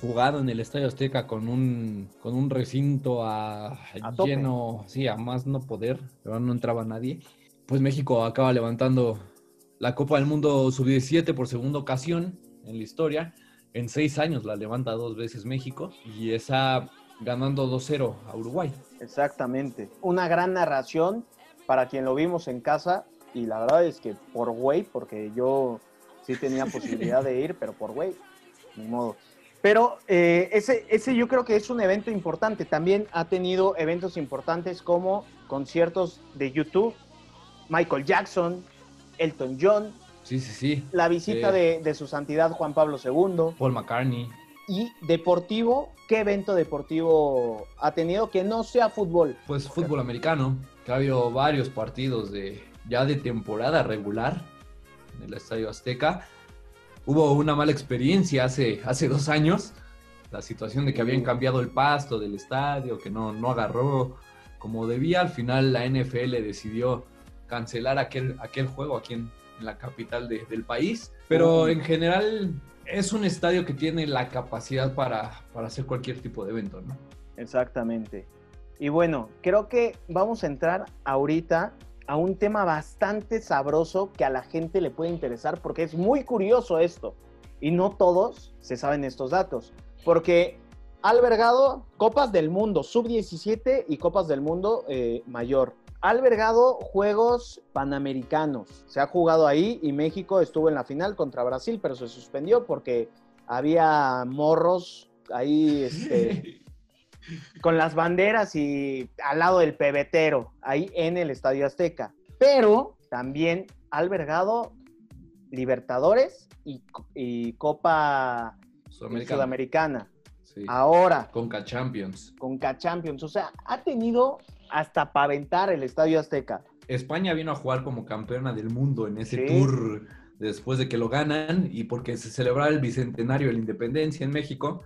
jugado en el Estadio Azteca con un, con un recinto a, lleno, sí, a más no poder, pero no entraba nadie, pues México acaba levantando la Copa del Mundo Sub-17 por segunda ocasión en la historia. En seis años la levanta dos veces México y esa ganando 2-0 a Uruguay. Exactamente. Una gran narración para quien lo vimos en casa y la verdad es que por güey, porque yo sí tenía posibilidad de ir, pero por güey, ni modo. Pero eh, ese, ese yo creo que es un evento importante. También ha tenido eventos importantes como conciertos de YouTube, Michael Jackson, Elton John, Sí, sí, sí. la visita Eh, de, de su santidad Juan Pablo II. Paul McCartney. Y deportivo, ¿qué evento deportivo ha tenido que no sea fútbol? Pues fútbol americano, que ha habido varios partidos de ya de temporada regular en el Estadio Azteca. Hubo una mala experiencia hace, hace dos años, la situación de que habían cambiado el pasto del estadio, que no, no agarró como debía. Al final la NFL decidió cancelar aquel, aquel juego aquí en, en la capital de- del país. Pero en general es un estadio que tiene la capacidad para, para hacer cualquier tipo de evento, ¿no? Exactamente. Y bueno, creo que vamos a entrar ahorita a un tema bastante sabroso que a la gente le puede interesar porque es muy curioso esto. Y no todos se saben estos datos. Porque ha albergado Copas del Mundo sub-17 y Copas del Mundo eh, mayor. Ha albergado Juegos Panamericanos. Se ha jugado ahí y México estuvo en la final contra Brasil, pero se suspendió porque había morros ahí este, con las banderas y al lado del pebetero, ahí en el Estadio Azteca. Pero también ha albergado Libertadores y, y Copa Sudamericana. Sudamericana. Sí. Ahora, Conca Champions. con K-Champions. O sea, ha tenido hasta para aventar el Estadio Azteca. España vino a jugar como campeona del mundo en ese Sí. tour después de que lo ganan y porque se celebraba el bicentenario de la independencia en México.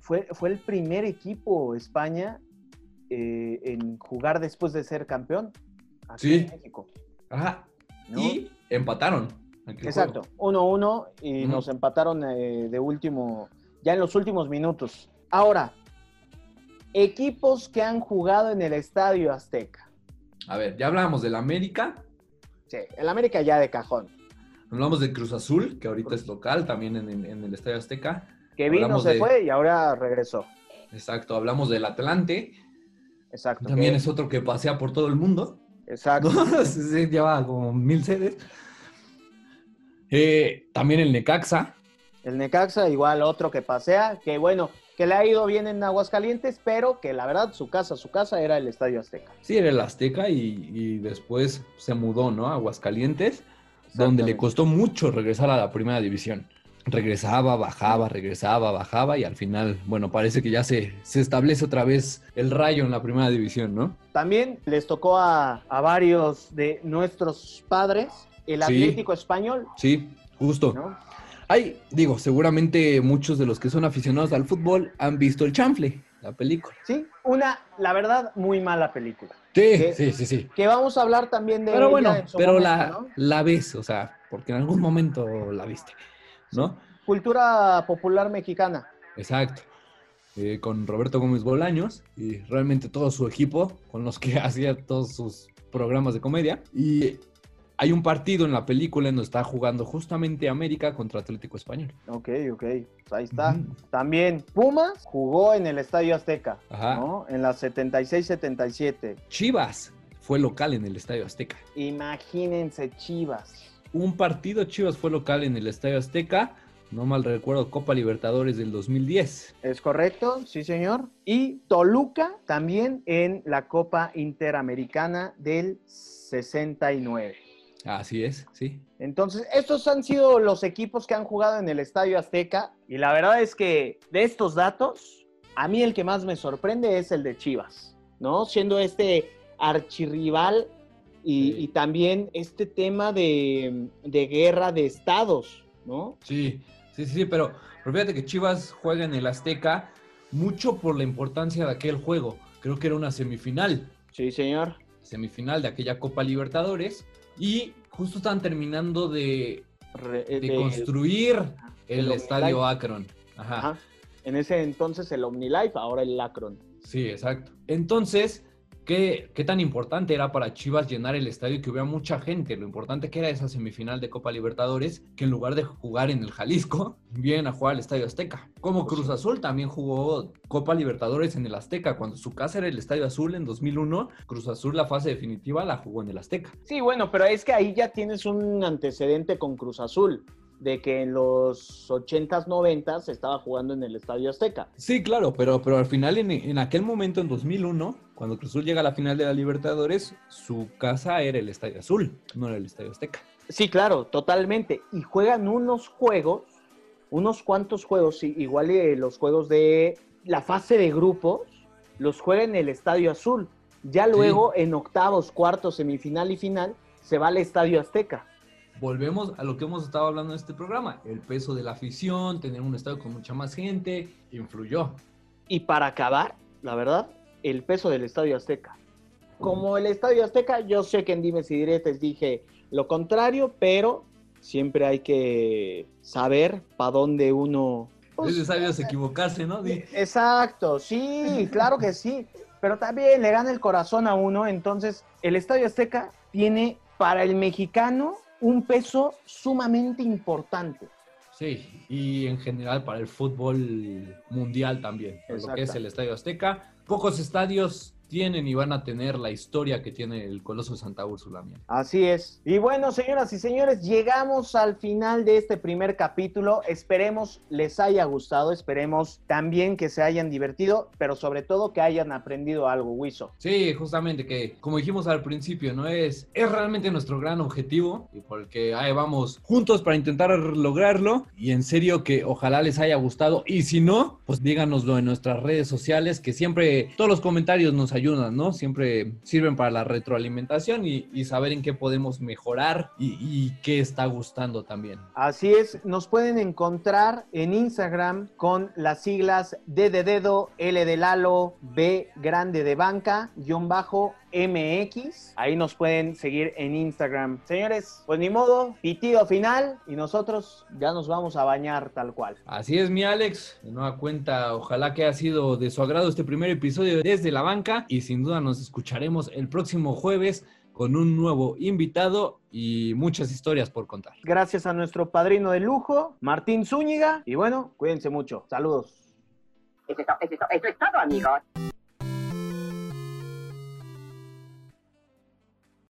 Fue, fue el primer equipo España eh, en jugar después de ser campeón aquí Sí. en México. Ajá. ¿no? Y empataron. Exacto, juego. 1-1 y Ujú. nos empataron eh, de último, ya en los últimos minutos. Ahora, equipos que han jugado en el Estadio Azteca. A ver, ya hablábamos del América, Sí, el América ya de cajón. hablamos de Cruz Azul, que ahorita es local también en, en- en el Estadio Azteca. Que vino, Hablamos se de- fue y ahora regresó. Exacto, hablamos del Atlante, Exacto. también que- es otro que pasea por todo el mundo. Exacto. sí, lleva como mil sedes. Eh, también el Necaxa, El Necaxa, igual otro que pasea, que bueno, que le ha ido bien en Aguascalientes, pero que la verdad su casa, su casa era el Estadio Azteca. Sí, era el Azteca y, y después se mudó, ¿no? A Aguascalientes, donde le costó mucho regresar a la primera división. Regresaba, bajaba, regresaba, bajaba y al final, bueno, parece que ya se, se establece otra vez el rayo en la primera división, ¿no? También les tocó a, a varios de nuestros padres el Sí. Atlético Español, Sí, justo. ¿no? Hay, digo, seguramente muchos de los que son aficionados al fútbol han visto El Chanfle, la película. Sí, una, la verdad, muy mala película. Sí, sí, sí, sí. Que vamos a hablar también de Pero bueno, en su pero momento, la, ¿no? la ves, o sea, porque en algún momento la viste, ¿no? Cultura popular mexicana. Exacto. eh, con Roberto Gómez Bolaños y realmente todo su equipo con los que hacía todos sus programas de comedia. Y hay un partido en la película en donde está jugando justamente América contra Atlético Español. Ok, ok. Pues ahí está. También Pumas jugó en el Estadio Azteca, Ajá. ¿no? En la 76-77. Chivas fue local en el Estadio Azteca. Imagínense Chivas. Un partido Chivas fue local en el Estadio Azteca. No mal recuerdo, Copa Libertadores del 2010. ¿Es correcto? Sí, señor. Y Toluca también en la Copa Interamericana del 69. Así es, sí. Entonces, estos han sido los equipos que han jugado en el Estadio Azteca. Y la verdad es que de estos datos, a mí el que más me sorprende es el de Chivas, ¿no? Siendo este archirrival y, y también este tema de, de guerra de estados, ¿no? Sí, sí, sí, sí, pero, pero fíjate que Chivas juega en el Azteca mucho por la importancia de aquel juego. Creo que era una semifinal. Sí, señor. Semifinal de aquella Copa Libertadores. Y justo están terminando de, Re- de de- construir el, el estadio. Akron. Ajá. Ajá. En ese entonces el OmniLife, ahora el Lacron. Sí, exacto. Entonces, ¿qué, ¿qué tan importante era para Chivas llenar el estadio y que hubiera mucha gente? Lo importante que era esa semifinal de Copa Libertadores, que en lugar de jugar en el Jalisco, vienen a jugar al Estadio Azteca. Como Cruz Azul también jugó Copa Libertadores en el Azteca. Cuando su casa era el Estadio Azul en 2001, Cruz Azul la fase definitiva la jugó en el Azteca. Sí, bueno, pero es que ahí ya tienes un antecedente con Cruz Azul, de que en los 80s, 90s estaba jugando en el Estadio Azteca. Sí, claro, pero, pero al final, en, en aquel momento, en 2001, cuando Cruz Azul llega a la final de la Libertadores, su casa era el Estadio Azul, no era el Estadio Azteca. Sí, claro, totalmente. Y juegan unos juegos, unos cuantos juegos, igual eh, los juegos de la fase de grupos, los juega en el Estadio Azul. Ya luego, en octavos, cuartos, semifinal y final, se va al Estadio Azteca. Volvemos a lo que hemos estado hablando en este programa. El peso de la afición, tener un estadio con mucha más gente, influyó. Y para acabar, la verdad, el peso del Estadio Azteca. Como el Estadio Azteca, yo sé que en Dimes y Diretes dije lo contrario, pero siempre hay que saber para dónde uno... es necesario equivocarse, ¿no? Exacto, sí, claro que sí. Pero también le gana el corazón a uno. Entonces, el Estadio Azteca tiene para el mexicano un peso sumamente importante. Sí, y en general para el fútbol mundial también. por Lo que es el Estadio Azteca. Pocos estadios tienen y van a tener la historia que tiene el Coloso de Santa Úrsula. mía. Así es. Y bueno, señoras y señores, llegamos al final de este primer capítulo. Esperemos les haya gustado, esperemos también que se hayan divertido, pero sobre todo que hayan aprendido algo, Wiso. Sí, justamente que, como dijimos al principio, ¿no? Es, es realmente nuestro gran objetivo y por el que ahí vamos juntos para intentar lograrlo. Y en serio que ojalá les haya gustado. Y si no, pues díganoslo en nuestras redes sociales, que siempre todos los comentarios nos ayudan, ¿no? Siempre sirven para la retroalimentación y, saber en qué podemos mejorar y, y qué está gustando también. Así es, nos pueden encontrar en Instagram con las siglas D de dedo, L de Lalo, B grande de banca, guion bajo MX. Ahí nos pueden seguir en Instagram. Señores, pues ni modo, pitido final y nosotros ya nos vamos a bañar tal cual. Así es, mi Alex. De nueva cuenta, ojalá que haya sido de su agrado este primer episodio desde la banca y sin duda nos escucharemos el próximo jueves con un nuevo invitado y muchas historias por contar. Gracias a nuestro padrino de lujo, Martín Zúñiga. Y bueno, cuídense mucho. Saludos. Eso es, to- eso es to- eso es todo, amigos.